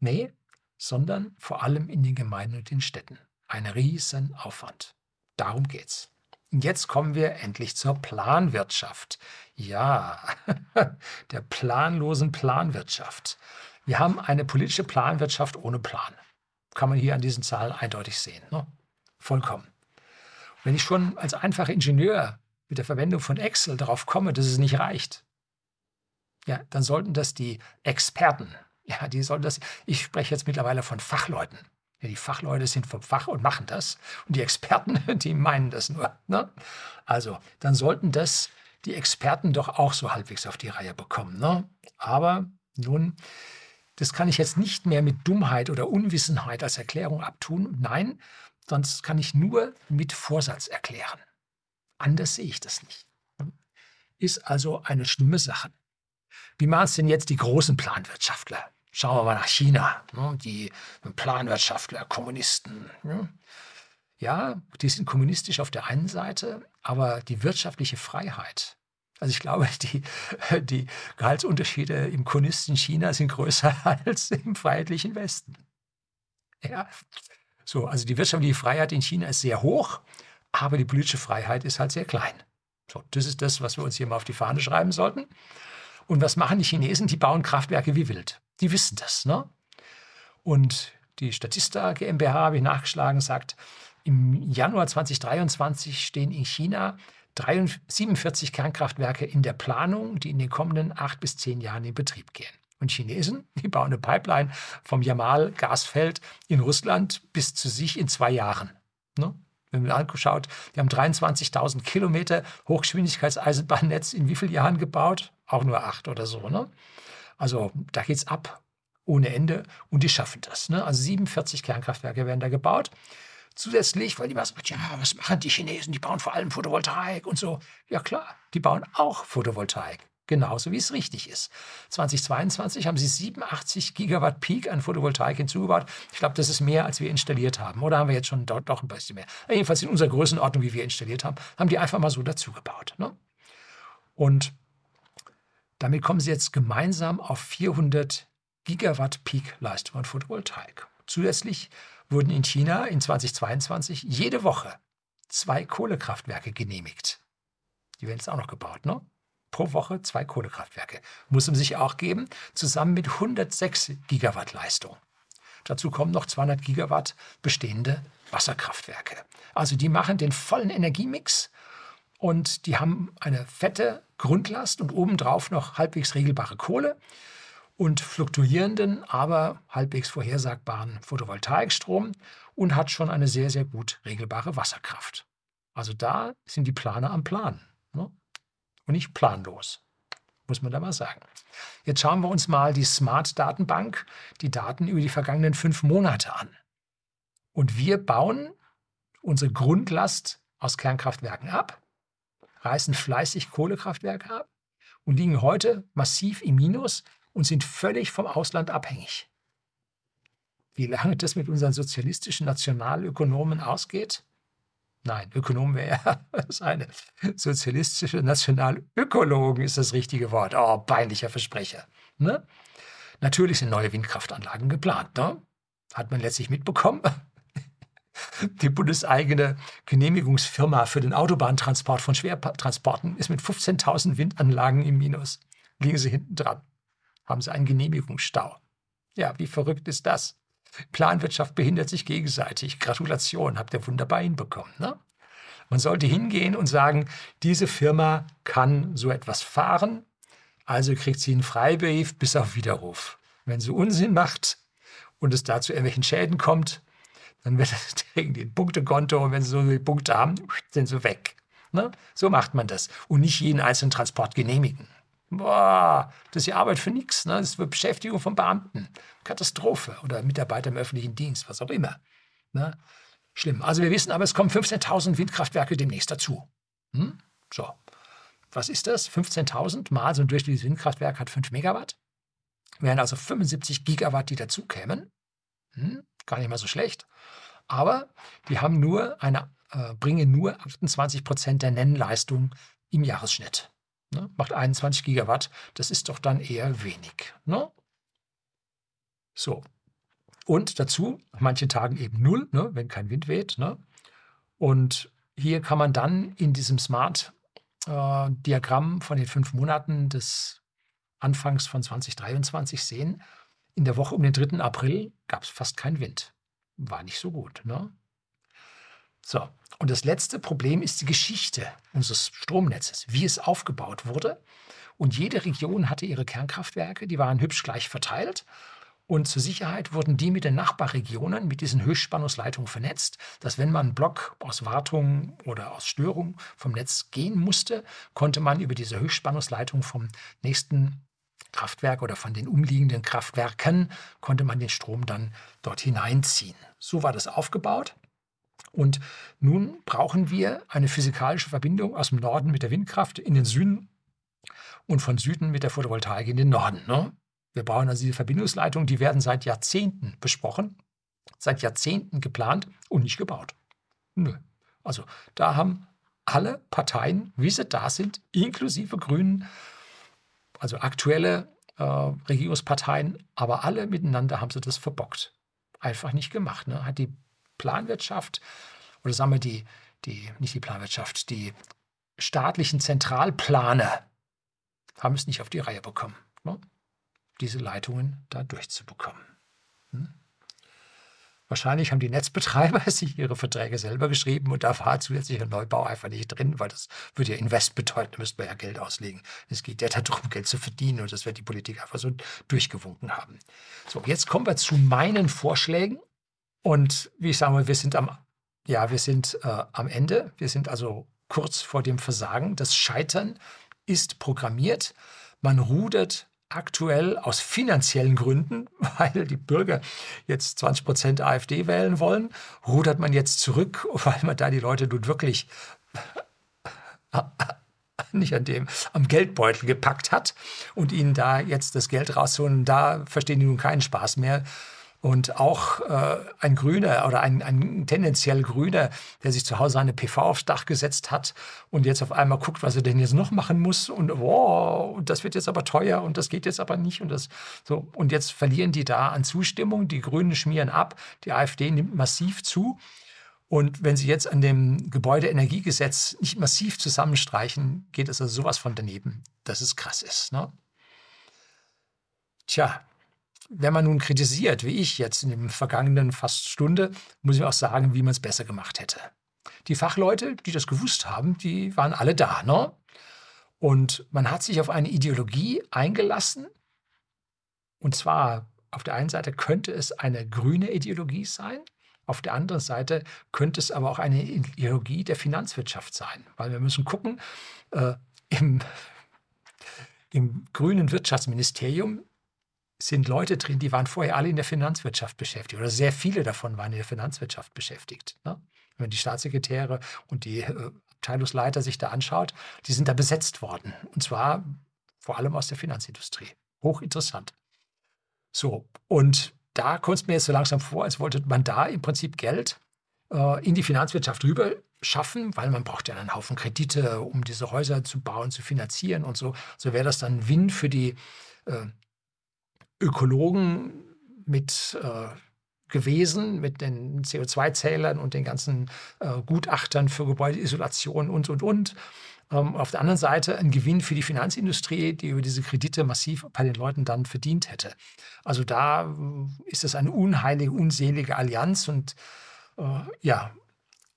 Nee, sondern vor allem in den Gemeinden und den Städten. Ein Riesenaufwand. Darum geht's. Und jetzt kommen wir endlich zur Planwirtschaft. Ja, [laughs] der planlosen Planwirtschaft. Wir haben eine politische Planwirtschaft ohne Plan. Kann man hier an diesen Zahlen eindeutig sehen. Ne? Vollkommen. Wenn ich schon als einfacher Ingenieur mit der Verwendung von Excel darauf komme, dass es nicht reicht, ja, dann sollten das die Experten, ja, die sollten das, ich spreche jetzt mittlerweile von Fachleuten, ja, die Fachleute sind vom Fach und machen das. Und die Experten, [laughs] die meinen das nur. Ne? Also, dann sollten das die Experten doch auch so halbwegs auf die Reihe bekommen. Ne? Aber nun, das kann ich jetzt nicht mehr mit Dummheit oder Unwissenheit als Erklärung abtun. Nein, sonst kann ich nur mit Vorsatz erklären. Anders sehe ich das nicht. Ist also eine schlimme Sache. Wie machen es denn jetzt die großen Planwirtschaftler? Schauen wir mal nach China, ne, die Planwirtschaftler, Kommunisten. Ne? Ja, die sind kommunistisch auf der einen Seite, aber die wirtschaftliche Freiheit, also ich glaube, die, die Gehaltsunterschiede im Kommunisten China sind größer [laughs] als im freiheitlichen Westen. Ja, so, also die wirtschaftliche Freiheit in China ist sehr hoch, aber die politische Freiheit ist halt sehr klein. So, das ist das, was wir uns hier mal auf die Fahne schreiben sollten. Und was machen die Chinesen? Die bauen Kraftwerke wie wild. Die wissen das. Ne? Und die Statista GmbH, habe ich nachgeschlagen, sagt, im Januar 2023 stehen in China 47 Kernkraftwerke in der Planung, die in den kommenden acht bis zehn Jahren in Betrieb gehen. Und Chinesen, die bauen eine Pipeline vom Jamal-Gasfeld in Russland bis zu sich in zwei Jahren. Ne? Wenn man angeschaut, die haben 23.000 Kilometer Hochgeschwindigkeitseisenbahnnetz in wie vielen Jahren gebaut? Auch nur acht oder so. Ne? Also da geht es ab ohne Ende und die schaffen das. Ne? Also 47 Kernkraftwerke werden da gebaut. Zusätzlich, weil die sagen, ja, was machen die Chinesen? Die bauen vor allem Photovoltaik und so. Ja klar, die bauen auch Photovoltaik. Genauso wie es richtig ist. 2022 haben sie 87 Gigawatt Peak an Photovoltaik hinzugebaut. Ich glaube, das ist mehr, als wir installiert haben. Oder haben wir jetzt schon dort doch ein bisschen mehr? Jedenfalls in unserer Größenordnung, wie wir installiert haben, haben die einfach mal so dazugebaut. Ne? Und damit kommen sie jetzt gemeinsam auf 400 Gigawatt Peak-Leistung an Photovoltaik. Zusätzlich wurden in China in 2022 jede Woche zwei Kohlekraftwerke genehmigt. Die werden jetzt auch noch gebaut, ne? Pro Woche zwei Kohlekraftwerke. Muss man sich auch geben, zusammen mit 106 Gigawatt Leistung. Dazu kommen noch 200 Gigawatt bestehende Wasserkraftwerke. Also die machen den vollen Energiemix und die haben eine fette Grundlast und obendrauf noch halbwegs regelbare Kohle und fluktuierenden, aber halbwegs vorhersagbaren Photovoltaikstrom und hat schon eine sehr, sehr gut regelbare Wasserkraft. Also da sind die Planer am Plan ne? Und nicht planlos, muss man da mal sagen. Jetzt schauen wir uns mal die Smart-Datenbank, die Daten über die vergangenen fünf Monate an. Und wir bauen unsere Grundlast aus Kernkraftwerken ab reißen fleißig Kohlekraftwerke ab und liegen heute massiv im Minus und sind völlig vom Ausland abhängig. wie lange das mit unseren sozialistischen Nationalökonomen ausgeht? Nein, Ökonom wäre ja [laughs] eine sozialistische Nationalökologen ist das richtige Wort. Oh, peinlicher Versprecher. Ne? Natürlich sind neue Windkraftanlagen geplant. Ne? Hat man letztlich mitbekommen. [laughs] Die bundeseigene Genehmigungsfirma für den Autobahntransport von Schwertransporten ist mit 15.000 Windanlagen im Minus. Liegen sie hinten dran. Haben sie einen Genehmigungsstau. Ja, wie verrückt ist das? Planwirtschaft behindert sich gegenseitig. Gratulation, habt ihr wunderbar hinbekommen. Ne? Man sollte hingehen und sagen, diese Firma kann so etwas fahren, also kriegt sie einen Freibrief bis auf Widerruf. Wenn sie Unsinn macht und es da zu irgendwelchen Schäden kommt, dann wird das irgendwie [laughs] ein Punktekonto und wenn sie so viele Punkte haben, sind sie weg. Ne? So macht man das und nicht jeden einzelnen Transport genehmigen. Boah, das ist ja Arbeit für nichts. Ne? Das ist Beschäftigung von Beamten. Katastrophe. Oder Mitarbeiter im öffentlichen Dienst, was auch immer. Ne? Schlimm. Also wir wissen aber, es kommen 15.000 Windkraftwerke demnächst dazu. Hm? So. Was ist das? 15.000 mal so ein durchschnittliches Windkraftwerk hat 5 Megawatt. Wären also 75 Gigawatt, die dazukämen. Hm? Gar nicht mal so schlecht. Aber die haben nur eine, äh, bringen nur 28 Prozent der Nennleistung im Jahresschnitt. Ne? Macht 21 Gigawatt. Das ist doch dann eher wenig. Ne? So. Und dazu, manche Tagen eben null, ne, wenn kein Wind weht. Ne? Und hier kann man dann in diesem Smart-Diagramm äh, von den fünf Monaten des Anfangs von 2023 sehen, in der Woche um den 3. April gab es fast keinen Wind. War nicht so gut. Ne? So, und das letzte Problem ist die Geschichte unseres Stromnetzes, wie es aufgebaut wurde. Und jede Region hatte ihre Kernkraftwerke, die waren hübsch gleich verteilt. Und zur Sicherheit wurden die mit den Nachbarregionen mit diesen Höchstspannungsleitungen vernetzt, dass wenn man einen Block aus Wartung oder aus Störung vom Netz gehen musste, konnte man über diese Höchstspannungsleitung vom nächsten Kraftwerk oder von den umliegenden Kraftwerken, konnte man den Strom dann dort hineinziehen. So war das aufgebaut. Und nun brauchen wir eine physikalische Verbindung aus dem Norden mit der Windkraft in den Süden und von Süden mit der Photovoltaik in den Norden. Ne? Wir brauchen also diese Verbindungsleitungen, die werden seit Jahrzehnten besprochen, seit Jahrzehnten geplant und nicht gebaut. Nö. Also da haben alle Parteien, wie sie da sind, inklusive Grünen, also aktuelle äh, Regierungsparteien, aber alle miteinander haben sie das verbockt. Einfach nicht gemacht. Ne? Hat die Planwirtschaft oder sagen wir die, die, nicht die Planwirtschaft, die staatlichen Zentralplaner haben es nicht auf die Reihe bekommen, ne? diese Leitungen da durchzubekommen. Hm? Wahrscheinlich haben die Netzbetreiber [laughs] sich ihre Verträge selber geschrieben und da war zusätzlicher Neubau einfach nicht drin, weil das würde ja Invest bedeuten, da müsste man ja Geld auslegen. Es geht ja darum, Geld zu verdienen und das wird die Politik einfach so durchgewunken haben. So, jetzt kommen wir zu meinen Vorschlägen und wie ich sage, wir sind am, ja, wir sind äh, am Ende. Wir sind also kurz vor dem Versagen. Das Scheitern ist programmiert. Man rudert aktuell aus finanziellen Gründen, [laughs] weil die Bürger jetzt 20 Prozent AfD wählen wollen, rudert man jetzt zurück, [laughs] weil man da die Leute nun wirklich [laughs] nicht an dem, am Geldbeutel gepackt hat und ihnen da jetzt das Geld rausholen. Da verstehen die nun keinen Spaß mehr. Und auch äh, ein Grüner oder ein, ein tendenziell Grüner, der sich zu Hause eine PV aufs Dach gesetzt hat und jetzt auf einmal guckt, was er denn jetzt noch machen muss und wow, das wird jetzt aber teuer und das geht jetzt aber nicht und das so und jetzt verlieren die da an Zustimmung, die Grünen schmieren ab, die AfD nimmt massiv zu. Und wenn Sie jetzt an dem Gebäudeenergiegesetz nicht massiv zusammenstreichen, geht es also sowas von daneben, dass es krass ist. Ne? Tja, wenn man nun kritisiert, wie ich jetzt in dem vergangenen fast Stunde, muss ich auch sagen, wie man es besser gemacht hätte. Die Fachleute, die das gewusst haben, die waren alle da, ne? Und man hat sich auf eine Ideologie eingelassen. Und zwar auf der einen Seite könnte es eine grüne Ideologie sein, auf der anderen Seite könnte es aber auch eine Ideologie der Finanzwirtschaft sein, weil wir müssen gucken, äh, im, im grünen Wirtschaftsministerium sind Leute drin, die waren vorher alle in der Finanzwirtschaft beschäftigt oder sehr viele davon waren in der Finanzwirtschaft beschäftigt. Ne? Wenn die Staatssekretäre und die äh, Abteilungsleiter sich da anschaut, die sind da besetzt worden. Und zwar vor allem aus der Finanzindustrie. Hochinteressant. So, und da kommt es mir jetzt so langsam vor, als wollte man da im Prinzip Geld äh, in die Finanzwirtschaft rüber schaffen, weil man braucht ja einen Haufen Kredite, um diese Häuser zu bauen, zu finanzieren und so. So wäre das dann Win für die äh, Ökologen mit äh, gewesen, mit den CO2-Zählern und den ganzen äh, Gutachtern für Gebäudeisolation und, und, und. Ähm, auf der anderen Seite ein Gewinn für die Finanzindustrie, die über diese Kredite massiv bei den Leuten dann verdient hätte. Also da äh, ist es eine unheilige, unselige Allianz und äh, ja,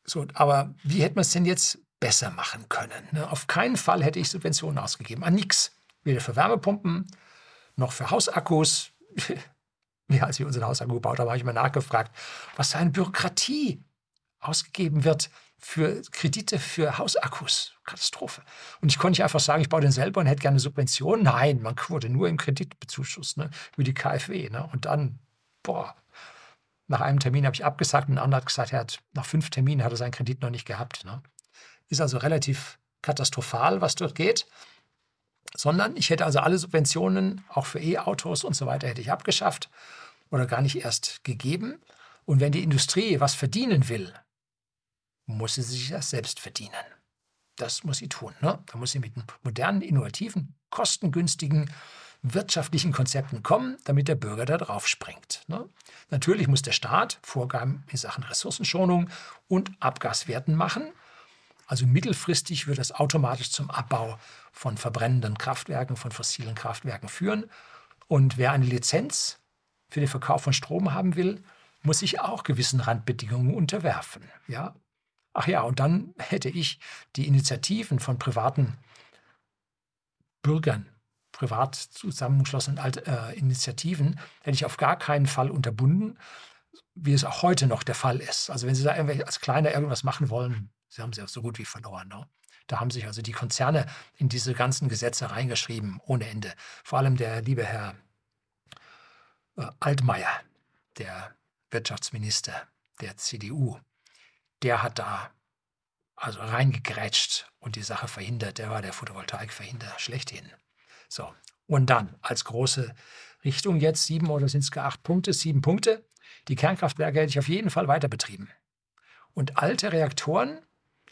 so, aber wie hätte man es denn jetzt besser machen können? Ne? Auf keinen Fall hätte ich Subventionen ausgegeben, an nichts. Weder für Wärmepumpen noch für Hausakkus. [laughs] ja, als ich unseren Hausakku gebaut habe, habe ich mal nachgefragt, was für eine Bürokratie ausgegeben wird für Kredite für Hausakkus. Katastrophe. Und ich konnte nicht einfach sagen, ich baue den selber und hätte gerne Subventionen. Nein, man wurde nur im Kredit bezuschusst, ne, über die KfW. Ne? Und dann, boah, nach einem Termin habe ich abgesagt und ein anderer hat gesagt, er hat nach fünf Terminen hat er seinen Kredit noch nicht gehabt. Ne? Ist also relativ katastrophal, was dort geht. Sondern ich hätte also alle Subventionen, auch für E-Autos und so weiter, hätte ich abgeschafft oder gar nicht erst gegeben. Und wenn die Industrie was verdienen will, muss sie sich das selbst verdienen. Das muss sie tun. Ne? Da muss sie mit modernen, innovativen, kostengünstigen, wirtschaftlichen Konzepten kommen, damit der Bürger da drauf springt. Ne? Natürlich muss der Staat Vorgaben in Sachen Ressourcenschonung und Abgaswerten machen. Also mittelfristig wird das automatisch zum Abbau von verbrennenden Kraftwerken, von fossilen Kraftwerken führen. Und wer eine Lizenz für den Verkauf von Strom haben will, muss sich auch gewissen Randbedingungen unterwerfen. Ja? Ach ja, und dann hätte ich die Initiativen von privaten Bürgern, privat zusammengeschlossenen äh, Initiativen, hätte ich auf gar keinen Fall unterbunden, wie es auch heute noch der Fall ist. Also wenn Sie da als Kleiner irgendwas machen wollen, Sie haben sie auch so gut wie verloren. Ne? Da haben sich also die Konzerne in diese ganzen Gesetze reingeschrieben, ohne Ende. Vor allem der liebe Herr äh, Altmaier, der Wirtschaftsminister der CDU, der hat da also reingegrätscht und die Sache verhindert. Der war der Photovoltaikverhinderer schlechthin. So, und dann als große Richtung jetzt sieben oder sind es gar acht Punkte? Sieben Punkte. Die Kernkraftwerke hätte ich auf jeden Fall weiter betrieben. Und alte Reaktoren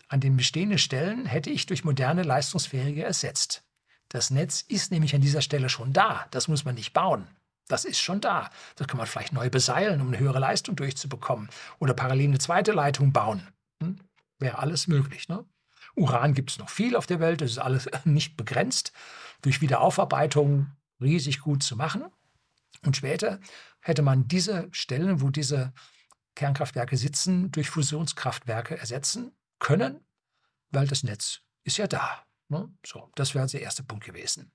an den bestehenden Stellen hätte ich durch moderne, leistungsfähige ersetzt. Das Netz ist nämlich an dieser Stelle schon da. Das muss man nicht bauen. Das ist schon da. Das kann man vielleicht neu beseilen, um eine höhere Leistung durchzubekommen. Oder parallel eine zweite Leitung bauen. Hm? Wäre alles möglich. Ne? Uran gibt es noch viel auf der Welt. Das ist alles [laughs] nicht begrenzt. Durch Wiederaufarbeitung riesig gut zu machen. Und später hätte man diese Stellen, wo diese Kernkraftwerke sitzen, durch Fusionskraftwerke ersetzen können, weil das Netz ist ja da. Ne? So, das wäre also der erste Punkt gewesen.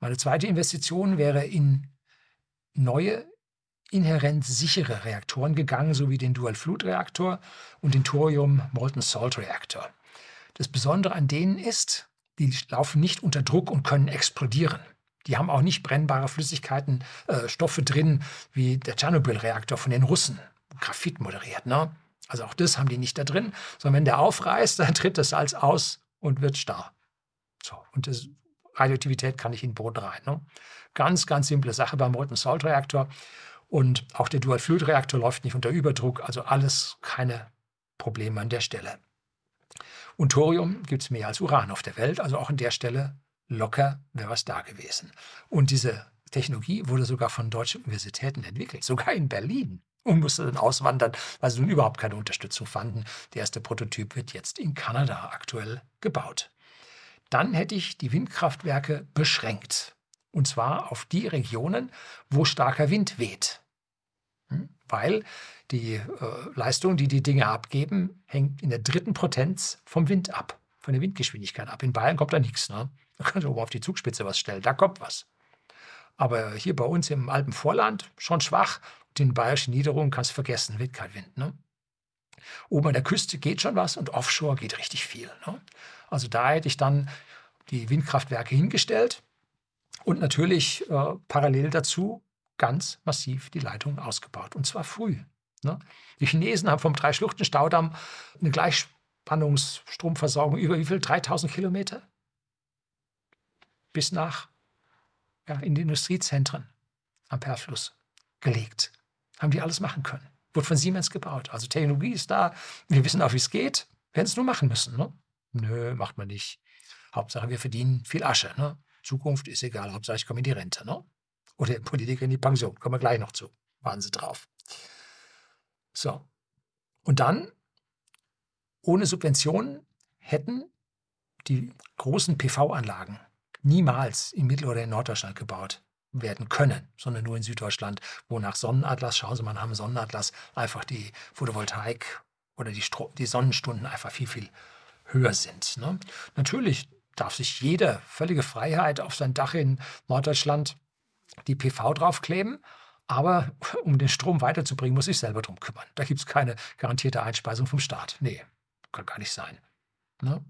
Meine zweite Investition wäre in neue, inhärent sichere Reaktoren gegangen, sowie den Dual-Fluid-Reaktor und den Thorium Molten Salt Reaktor. Das Besondere an denen ist, die laufen nicht unter Druck und können explodieren. Die haben auch nicht brennbare Flüssigkeiten, äh, Stoffe drin, wie der Tschernobyl-Reaktor von den Russen, Graphit moderiert. Ne? Also auch das haben die nicht da drin, sondern wenn der aufreißt, [laughs] dann tritt das Salz aus und wird starr. So, und das Radioaktivität kann nicht in den Boden rein. Ne? Ganz, ganz simple Sache beim Molten Salt Reaktor. Und auch der Dual Fluid Reaktor läuft nicht unter Überdruck, also alles keine Probleme an der Stelle. Und Thorium gibt es mehr als Uran auf der Welt, also auch an der Stelle locker wäre was da gewesen. Und diese Technologie wurde sogar von deutschen Universitäten entwickelt, sogar in Berlin und musste dann auswandern, weil sie nun überhaupt keine Unterstützung fanden. Der erste Prototyp wird jetzt in Kanada aktuell gebaut. Dann hätte ich die Windkraftwerke beschränkt. Und zwar auf die Regionen, wo starker Wind weht. Hm? Weil die äh, Leistung, die die Dinge abgeben, hängt in der dritten Potenz vom Wind ab, von der Windgeschwindigkeit ab. In Bayern kommt da nichts. Ne? Da kannst du oben auf die Zugspitze was stellen, da kommt was. Aber hier bei uns im Alpenvorland schon schwach den bayerischen Niederungen kannst du vergessen, wird kein Wind. Ne? Oben an der Küste geht schon was und offshore geht richtig viel. Ne? Also da hätte ich dann die Windkraftwerke hingestellt und natürlich äh, parallel dazu ganz massiv die Leitungen ausgebaut. Und zwar früh. Ne? Die Chinesen haben vom Dreischluchten-Staudamm eine Gleichspannungsstromversorgung über wie viel? 3000 Kilometer? Bis nach ja, in die Industriezentren am Perfluss gelegt. Haben die alles machen können. Wurde von Siemens gebaut. Also Technologie ist da. Wir wissen auch, wie es geht. Werden es nur machen müssen. Ne? Nö, macht man nicht. Hauptsache, wir verdienen viel Asche. Ne? Zukunft ist egal. Hauptsache, ich komme in die Rente. Ne? Oder Politiker in die Pension. Kommen wir gleich noch zu. Waren sie drauf. So. Und dann, ohne Subventionen, hätten die großen PV-Anlagen niemals in Mittel- oder in Norddeutschland gebaut werden können, sondern nur in Süddeutschland, wo nach Sonnenatlas, schauen Sie mal dem Sonnenatlas, einfach die Photovoltaik oder die, Stro die Sonnenstunden einfach viel, viel höher sind. Ne? Natürlich darf sich jeder völlige Freiheit auf sein Dach in Norddeutschland die PV draufkleben, aber [laughs] um den Strom weiterzubringen, muss ich selber drum kümmern. Da gibt es keine garantierte Einspeisung vom Staat. Nee, kann gar nicht sein. Ne?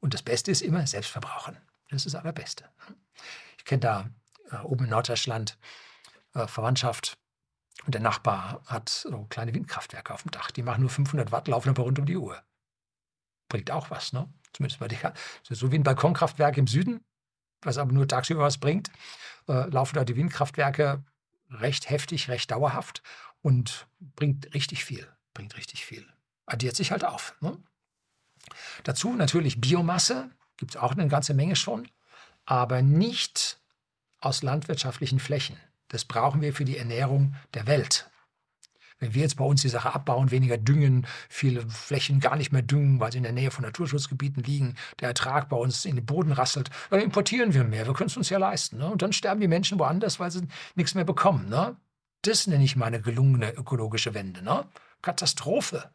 Und das Beste ist immer Selbstverbrauchen. Das ist das Allerbeste. Ich kenne da oben in Norddeutschland äh, Verwandtschaft und der Nachbar hat so kleine Windkraftwerke auf dem Dach. Die machen nur 500 Watt, laufen aber rund um die Uhr. Bringt auch was, ne? Zumindest bei dir. So wie ein Balkonkraftwerk im Süden, was aber nur tagsüber was bringt, äh, laufen da die Windkraftwerke recht heftig, recht dauerhaft und bringt richtig viel. Bringt richtig viel. Addiert sich halt auf. Ne? Dazu natürlich Biomasse, gibt es auch eine ganze Menge schon, aber nicht aus landwirtschaftlichen Flächen. Das brauchen wir für die Ernährung der Welt. Wenn wir jetzt bei uns die Sache abbauen, weniger düngen, viele Flächen gar nicht mehr düngen, weil sie in der Nähe von Naturschutzgebieten liegen, der Ertrag bei uns in den Boden rasselt, dann importieren wir mehr. Wir können es uns ja leisten. Ne? Und dann sterben die Menschen woanders, weil sie nichts mehr bekommen. Ne? Das nenne ich meine gelungene ökologische Wende. Ne? Katastrophe.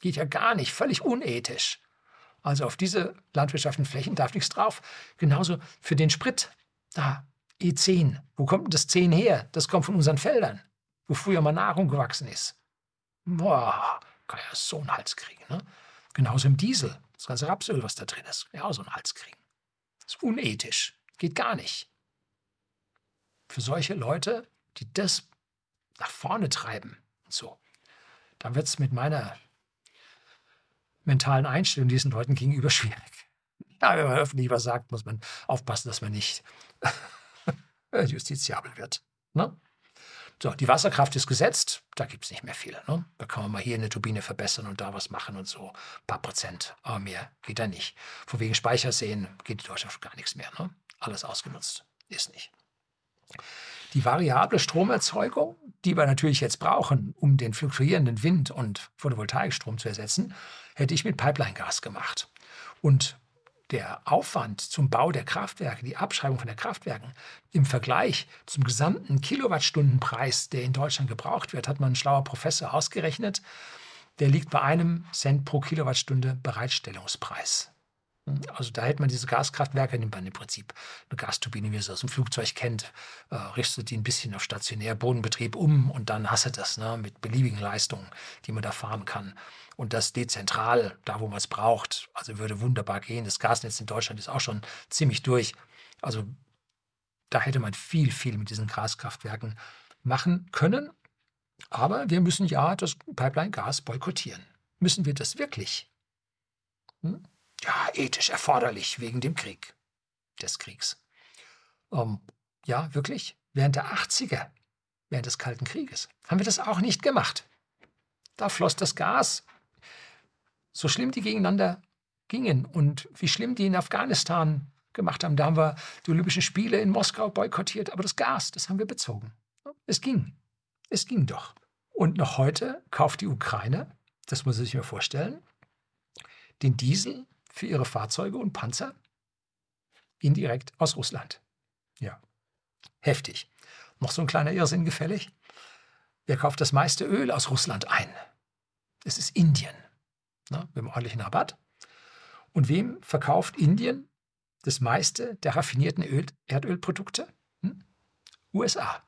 Geht ja gar nicht, völlig unethisch. Also auf diese landwirtschaftlichen Flächen darf nichts drauf. Genauso für den Sprit. Da, E10. Wo kommt denn das 10 her? Das kommt von unseren Feldern, wo früher mal Nahrung gewachsen ist. Boah, kann ja so einen Hals kriegen. Ne? Genauso im Diesel. Das ganze Rapsöl, was da drin ist, kann ja auch so einen Hals kriegen. Das ist unethisch. Geht gar nicht. Für solche Leute, die das nach vorne treiben und so, dann wird es mit meiner mentalen Einstellung diesen Leuten gegenüber [laughs] schwierig. Ja, wenn man öffentlich was sagt, muss man aufpassen, dass man nicht justiziabel wird. Ne? So, die Wasserkraft ist gesetzt, da gibt es nicht mehr viel. Ne? Da kann man mal hier eine Turbine verbessern und da was machen und so. Ein paar Prozent, aber mehr geht da nicht. Von wegen Speicherseen geht in Deutschland gar nichts mehr. Ne? Alles ausgenutzt. Ist nicht. Die variable Stromerzeugung, die wir natürlich jetzt brauchen, um den fluktuierenden Wind- und Photovoltaikstrom zu ersetzen, hätte ich mit Pipeline-Gas gemacht. Und der Aufwand zum Bau der Kraftwerke, die Abschreibung von den Kraftwerken im Vergleich zum gesamten Kilowattstundenpreis, der in Deutschland gebraucht wird, hat man ein schlauer Professor ausgerechnet. Der liegt bei einem Cent pro Kilowattstunde Bereitstellungspreis. Also da hätte man diese Gaskraftwerke, nimmt man im Prinzip eine Gasturbine, wie man es aus dem Flugzeug kennt, äh, richtet die ein bisschen auf stationär Bodenbetrieb um und dann hast du das ne, mit beliebigen Leistungen, die man da fahren kann. Und das dezentral, da wo man es braucht, also würde wunderbar gehen. Das Gasnetz in Deutschland ist auch schon ziemlich durch. Also da hätte man viel, viel mit diesen Gaskraftwerken machen können. Aber wir müssen ja das Pipeline-Gas boykottieren. Müssen wir das wirklich? Hm? Ja, ethisch erforderlich wegen dem Krieg, des Kriegs. Ähm, ja, wirklich, während der 80er, während des Kalten Krieges, haben wir das auch nicht gemacht. Da floss das Gas, so schlimm die gegeneinander gingen und wie schlimm die in Afghanistan gemacht haben. Da haben wir die Olympischen Spiele in Moskau boykottiert, aber das Gas, das haben wir bezogen. Es ging. Es ging doch. Und noch heute kauft die Ukraine, das muss man sich mal vorstellen, den Diesel für ihre Fahrzeuge und Panzer indirekt aus Russland. Ja, heftig. Noch so ein kleiner Irrsinn gefällig. Wer kauft das meiste Öl aus Russland ein? Es ist Indien. Ne, mit einem ordentlichen Rabatt. Und wem verkauft Indien das meiste der raffinierten Öl Erdölprodukte? Hm? USA.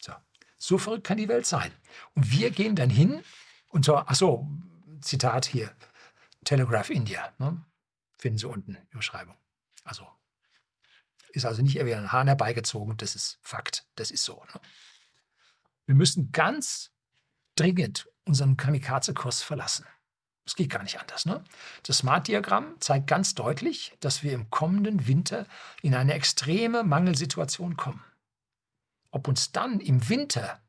So. so verrückt kann die Welt sein. Und wir gehen dann hin und so, achso, Zitat hier, Telegraph India. Ne? Finden Sie unten in der Beschreibung. Also ist also nicht irgendwie ein Hahn herbeigezogen, das ist Fakt, das ist so. Ne? Wir müssen ganz dringend unseren Kamikaze-Kurs verlassen. Es geht gar nicht anders. Ne? Das Smart-Diagramm zeigt ganz deutlich, dass wir im kommenden Winter in eine extreme Mangelsituation kommen. Ob uns dann im Winter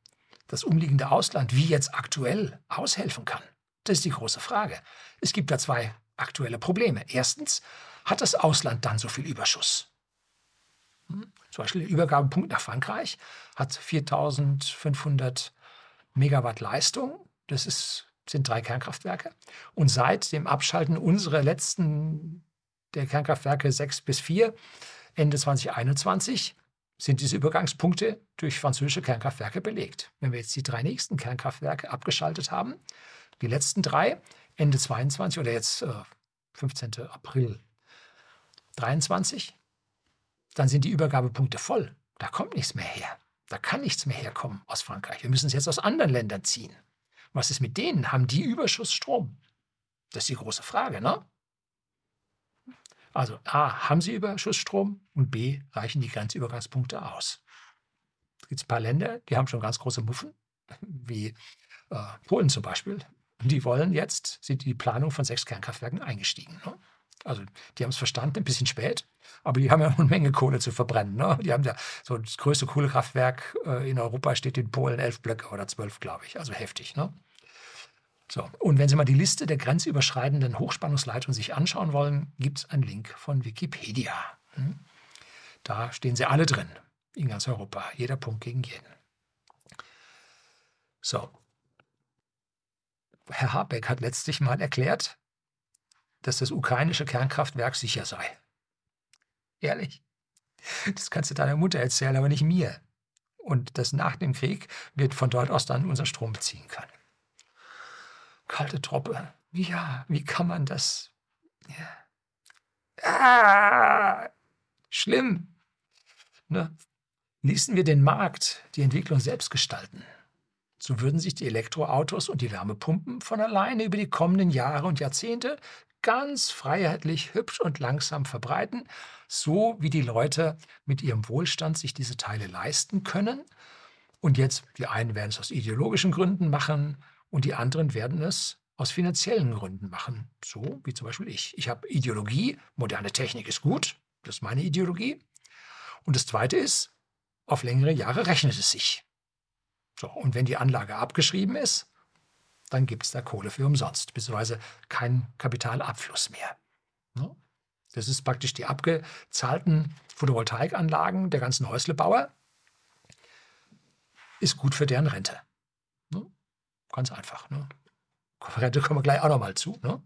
das umliegende Ausland wie jetzt aktuell aushelfen kann? Das ist die große Frage. Es gibt da zwei aktuelle Probleme. Erstens, hat das Ausland dann so viel Überschuss? Hm? Zum Beispiel der Übergabepunkt nach Frankreich hat 4500 Megawatt Leistung. Das ist, sind drei Kernkraftwerke. Und seit dem Abschalten unserer letzten der Kernkraftwerke 6 bis 4 Ende 2021 sind diese Übergangspunkte durch französische Kernkraftwerke belegt. Wenn wir jetzt die drei nächsten Kernkraftwerke abgeschaltet haben, die letzten drei, Ende 22 oder jetzt äh, 15. April 23, dann sind die Übergabepunkte voll. Da kommt nichts mehr her. Da kann nichts mehr herkommen aus Frankreich. Wir müssen es jetzt aus anderen Ländern ziehen. Was ist mit denen? Haben die Überschussstrom? Das ist die große Frage, ne? Also A, haben sie Überschussstrom und B, reichen die Grenzübergangspunkte aus. Es gibt ein paar Länder, die haben schon ganz große Muffen, wie äh, Polen zum Beispiel. Die wollen jetzt, sind die Planung von sechs Kernkraftwerken eingestiegen. Ne? Also die haben es verstanden, ein bisschen spät, aber die haben ja [laughs] eine Menge Kohle zu verbrennen. Ne? Die haben ja so das größte Kohlekraftwerk äh, in Europa steht in Polen elf Blöcke oder zwölf, glaube ich. Also heftig. Ne? So, und wenn Sie mal die Liste der grenzüberschreitenden Hochspannungsleitungen sich anschauen wollen, gibt es einen Link von Wikipedia. Hm? Da stehen sie alle drin, in ganz Europa, jeder Punkt gegen jeden. So. Herr Habeck hat letztlich mal erklärt, dass das ukrainische Kernkraftwerk sicher sei. Ehrlich? Das kannst du deiner Mutter erzählen, aber nicht mir. Und dass nach dem Krieg wird von dort aus dann unser Strom beziehen können kalte Truppe. Ja, wie kann man das? Ja. Ah, schlimm. Ne? Ließen wir den Markt, die Entwicklung selbst gestalten, so würden sich die Elektroautos und die Wärmepumpen von alleine über die kommenden Jahre und Jahrzehnte ganz freiheitlich, hübsch und langsam verbreiten, so wie die Leute mit ihrem Wohlstand sich diese Teile leisten können. Und jetzt, die einen werden es aus ideologischen Gründen machen, und die anderen werden es aus finanziellen Gründen machen. So wie zum Beispiel ich. Ich habe Ideologie, moderne Technik ist gut, das ist meine Ideologie. Und das Zweite ist, auf längere Jahre rechnet es sich. So, und wenn die Anlage abgeschrieben ist, dann gibt es da Kohle für umsonst, beziehungsweise keinen Kapitalabfluss mehr. Ne? Das ist praktisch die abgezahlten Photovoltaikanlagen der ganzen Häuslebauer. Ist gut für deren Rente. Ganz einfach. Ne? Da kommen wir gleich auch nochmal zu. Ne?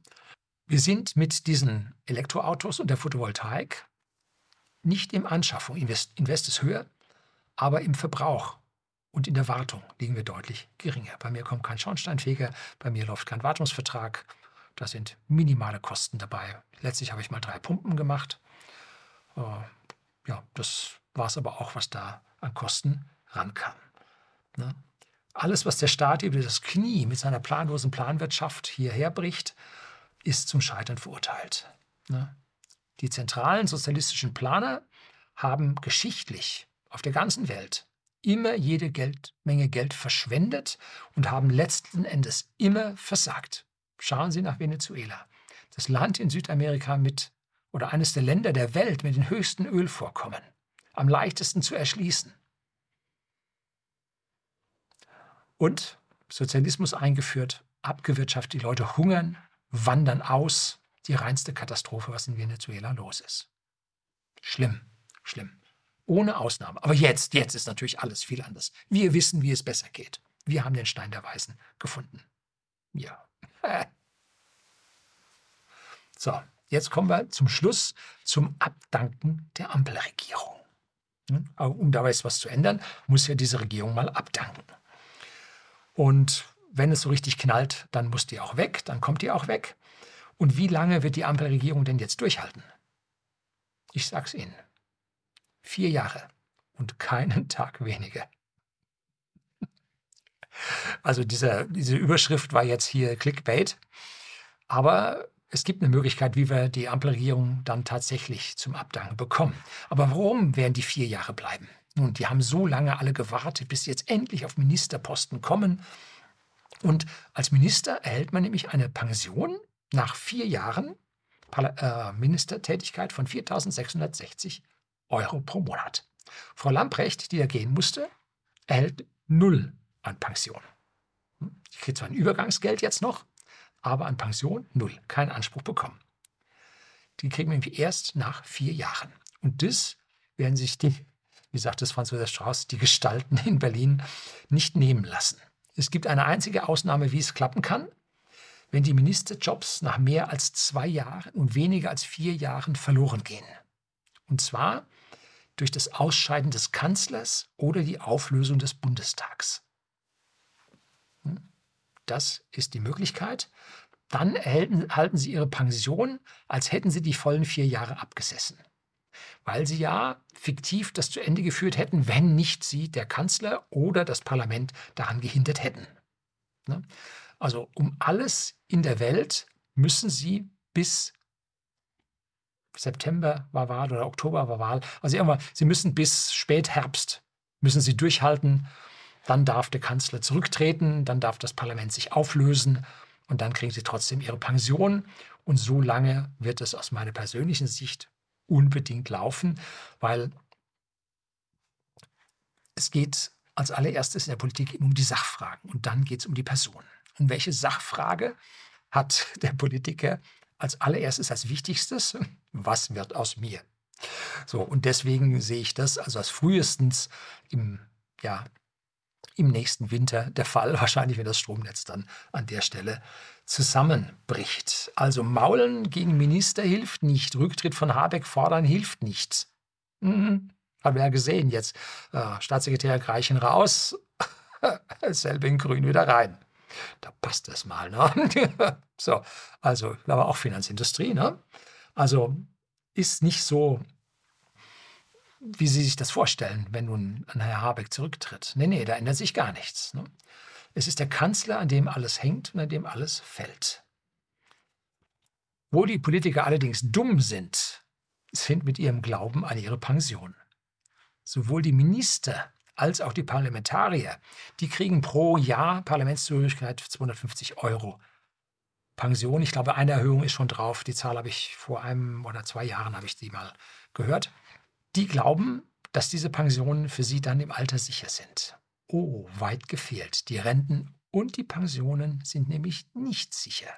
Wir sind mit diesen Elektroautos und der Photovoltaik nicht im Anschaffung. Invest, Invest ist höher, aber im Verbrauch und in der Wartung liegen wir deutlich geringer. Bei mir kommt kein Schornsteinfeger, bei mir läuft kein Wartungsvertrag. Da sind minimale Kosten dabei. Letztlich habe ich mal drei Pumpen gemacht. Äh, ja, das war es aber auch, was da an Kosten rankam. Ne? Alles, was der Staat über das Knie mit seiner planlosen Planwirtschaft hierher bricht, ist zum Scheitern verurteilt. Ne? Die zentralen sozialistischen Planer haben geschichtlich auf der ganzen Welt immer jede Geld, Menge Geld verschwendet und haben letzten Endes immer versagt. Schauen Sie nach Venezuela. Das Land in Südamerika mit oder eines der Länder der Welt mit den höchsten Ölvorkommen, am leichtesten zu erschließen. Und Sozialismus eingeführt, abgewirtschaftet, die Leute hungern, wandern aus. Die reinste Katastrophe, was in Venezuela los ist. Schlimm, schlimm. Ohne Ausnahme. Aber jetzt, jetzt ist natürlich alles viel anders. Wir wissen, wie es besser geht. Wir haben den Stein der Weisen gefunden. Ja. [laughs] So, jetzt kommen wir zum Schluss zum Abdanken der Ampelregierung. Hm? Um dabei was zu ändern, muss ja diese Regierung mal abdanken. Und wenn es so richtig knallt, dann muss die auch weg, dann kommt die auch weg. Und wie lange wird die Ampelregierung denn jetzt durchhalten? Ich sag's Ihnen. Vier Jahre und keinen [laughs] Tag weniger. Also dieser, diese Überschrift war jetzt hier Clickbait. Aber es gibt eine Möglichkeit, wie wir die Ampelregierung dann tatsächlich zum Abdanken bekommen. Aber warum werden die vier Jahre bleiben? Nun, die haben so lange alle gewartet, bis sie jetzt endlich auf Ministerposten kommen. Und als Minister erhält man nämlich eine Pension nach vier Jahren äh, Ministertätigkeit von 4.660 Euro pro Monat. Frau Lamprecht, die da gehen musste, erhält null an Pension. Hm? Ich kriege zwar ein Übergangsgeld jetzt noch, aber an Pension null, keinen Anspruch bekommen. Die kriegen wir nämlich erst nach vier Jahren. Und das werden sich die, wie sagt es Franz Josef Strauß, die Gestalten in Berlin nicht nehmen lassen. Es gibt eine einzige Ausnahme, wie es klappen kann, wenn die Ministerjobs nach mehr als zwei Jahren und weniger als vier Jahren verloren gehen. Und zwar durch das Ausscheiden des Kanzlers oder die Auflösung des Bundestags. Hm? Das ist die Möglichkeit. Dann erhalten Sie Ihre Pension, als hätten Sie die vollen vier Jahre abgesessen. Weil Sie ja fiktiv das zu Ende geführt hätten, wenn nicht Sie, der Kanzler oder das Parlament daran gehindert hätten. Ne? Also um alles in der Welt müssen Sie bis September war Wahl oder Oktober war Wahl. Also irgendwann, Sie müssen bis Spätherbst müssen Sie durchhalten. Dann darf der Kanzler zurücktreten, dann darf das Parlament sich auflösen und dann kriegen Sie trotzdem Ihre Pension. Und so lange wird es aus meiner persönlichen Sicht unbedingt laufen, weil es geht als allererstes in der Politik um die Sachfragen und dann geht es um die Person. Und welche Sachfrage hat der Politiker als allererstes, als wichtigstes? Was wird aus mir? So, und deswegen sehe ich das also als frühestens im, ja, im nächsten Winter der Fall, [laughs] wahrscheinlich wenn das Stromnetz dann an der Stelle zusammenbricht. Also Maulen gegen Minister hilft nicht, Rücktritt von Habeck fordern hilft nicht. Mhm. Haben wir ja gesehen jetzt. Äh, Staatssekretär Greichen raus, [laughs] selbe in Grün wieder rein. Da passt das mal. Ne? [laughs] so, also, aber auch Finanzindustrie. Ne? Also ist nicht so, wie Sie sich das vorstellen, wenn nun ein Herr Habeck zurücktritt. Nee, nee, da ändert sich gar nichts. Ne? Es ist der Kanzler, an dem alles hängt und an dem alles fällt. Wo die Politiker allerdings dumm sind, sind mit ihrem Glauben an ihre Pension. Sowohl die Minister als auch die Parlamentarier, die kriegen pro Jahr Parlamentszugehörigkeit 250 Euro. Pension, ich glaube, eine Erhöhung ist schon drauf. Die Zahl habe ich vor einem oder zwei Jahren habe ich die mal gehört. Die glauben, dass diese Pensionen für sie dann im Alter sicher sind. Oh, weit gefehlt. Die Renten und die Pensionen sind nämlich nicht sicher.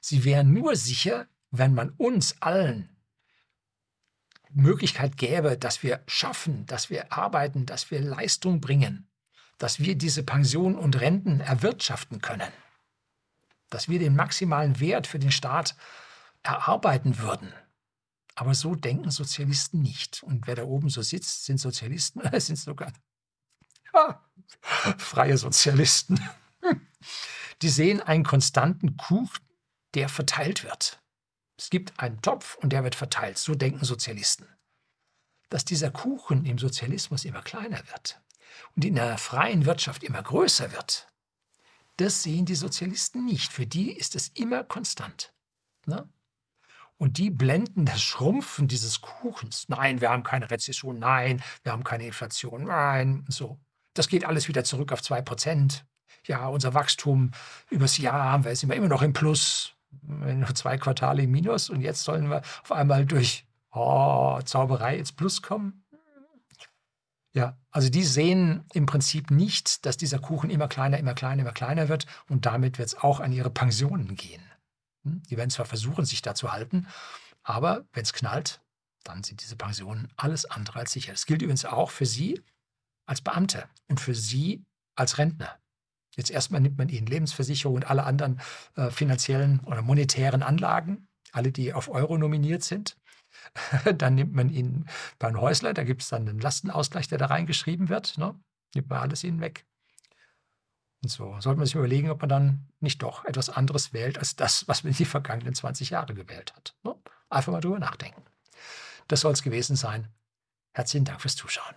Sie wären nur sicher, wenn man uns allen Möglichkeit gäbe, dass wir schaffen, dass wir arbeiten, dass wir Leistung bringen, dass wir diese Pensionen und Renten erwirtschaften können, dass wir den maximalen Wert für den Staat erarbeiten würden. Aber so denken Sozialisten nicht. Und wer da oben so sitzt, sind Sozialisten, [laughs] sind sogar ja, freie Sozialisten. [laughs] Die sehen einen konstanten Kuchen, der verteilt wird. Es gibt einen Topf und der wird verteilt. So denken Sozialisten. Dass dieser Kuchen im Sozialismus immer kleiner wird und in der freien Wirtschaft immer größer wird, das sehen die Sozialisten nicht. Für die ist es immer konstant. Ne? Und die blenden das Schrumpfen dieses Kuchens. Nein, wir haben keine Rezession. Nein, wir haben keine Inflation. Nein, so. Das geht alles wieder zurück auf 2%. Ja, unser Wachstum übers Jahr haben wir, sind wir immer noch im Plus nur zwei Quartale im Minus und jetzt sollen wir auf einmal durch oh, Zauberei ins Plus kommen. Ja, also die sehen im Prinzip nicht, dass dieser Kuchen immer kleiner, immer kleiner, immer kleiner wird und damit wird es auch an ihre Pensionen gehen. Hm? Die werden zwar versuchen, sich da zu halten, aber wenn es knallt, dann sind diese Pensionen alles andere als sicher. Das gilt übrigens auch für Sie als Beamte und für Sie als Rentner. Jetzt erstmal nimmt man ihnen Lebensversicherung und alle anderen äh, finanziellen oder monetären Anlagen, alle, die auf Euro nominiert sind. [laughs] dann nimmt man ihnen beim Häusler, da gibt es dann einen Lastenausgleich, der da reingeschrieben wird. Ne? Nimmt man alles ihnen weg. Und so sollte man sich überlegen, ob man dann nicht doch etwas anderes wählt als das, was man die vergangenen 20 Jahre gewählt hat. Ne? Einfach mal drüber nachdenken. Das soll es gewesen sein. Herzlichen Dank fürs Zuschauen.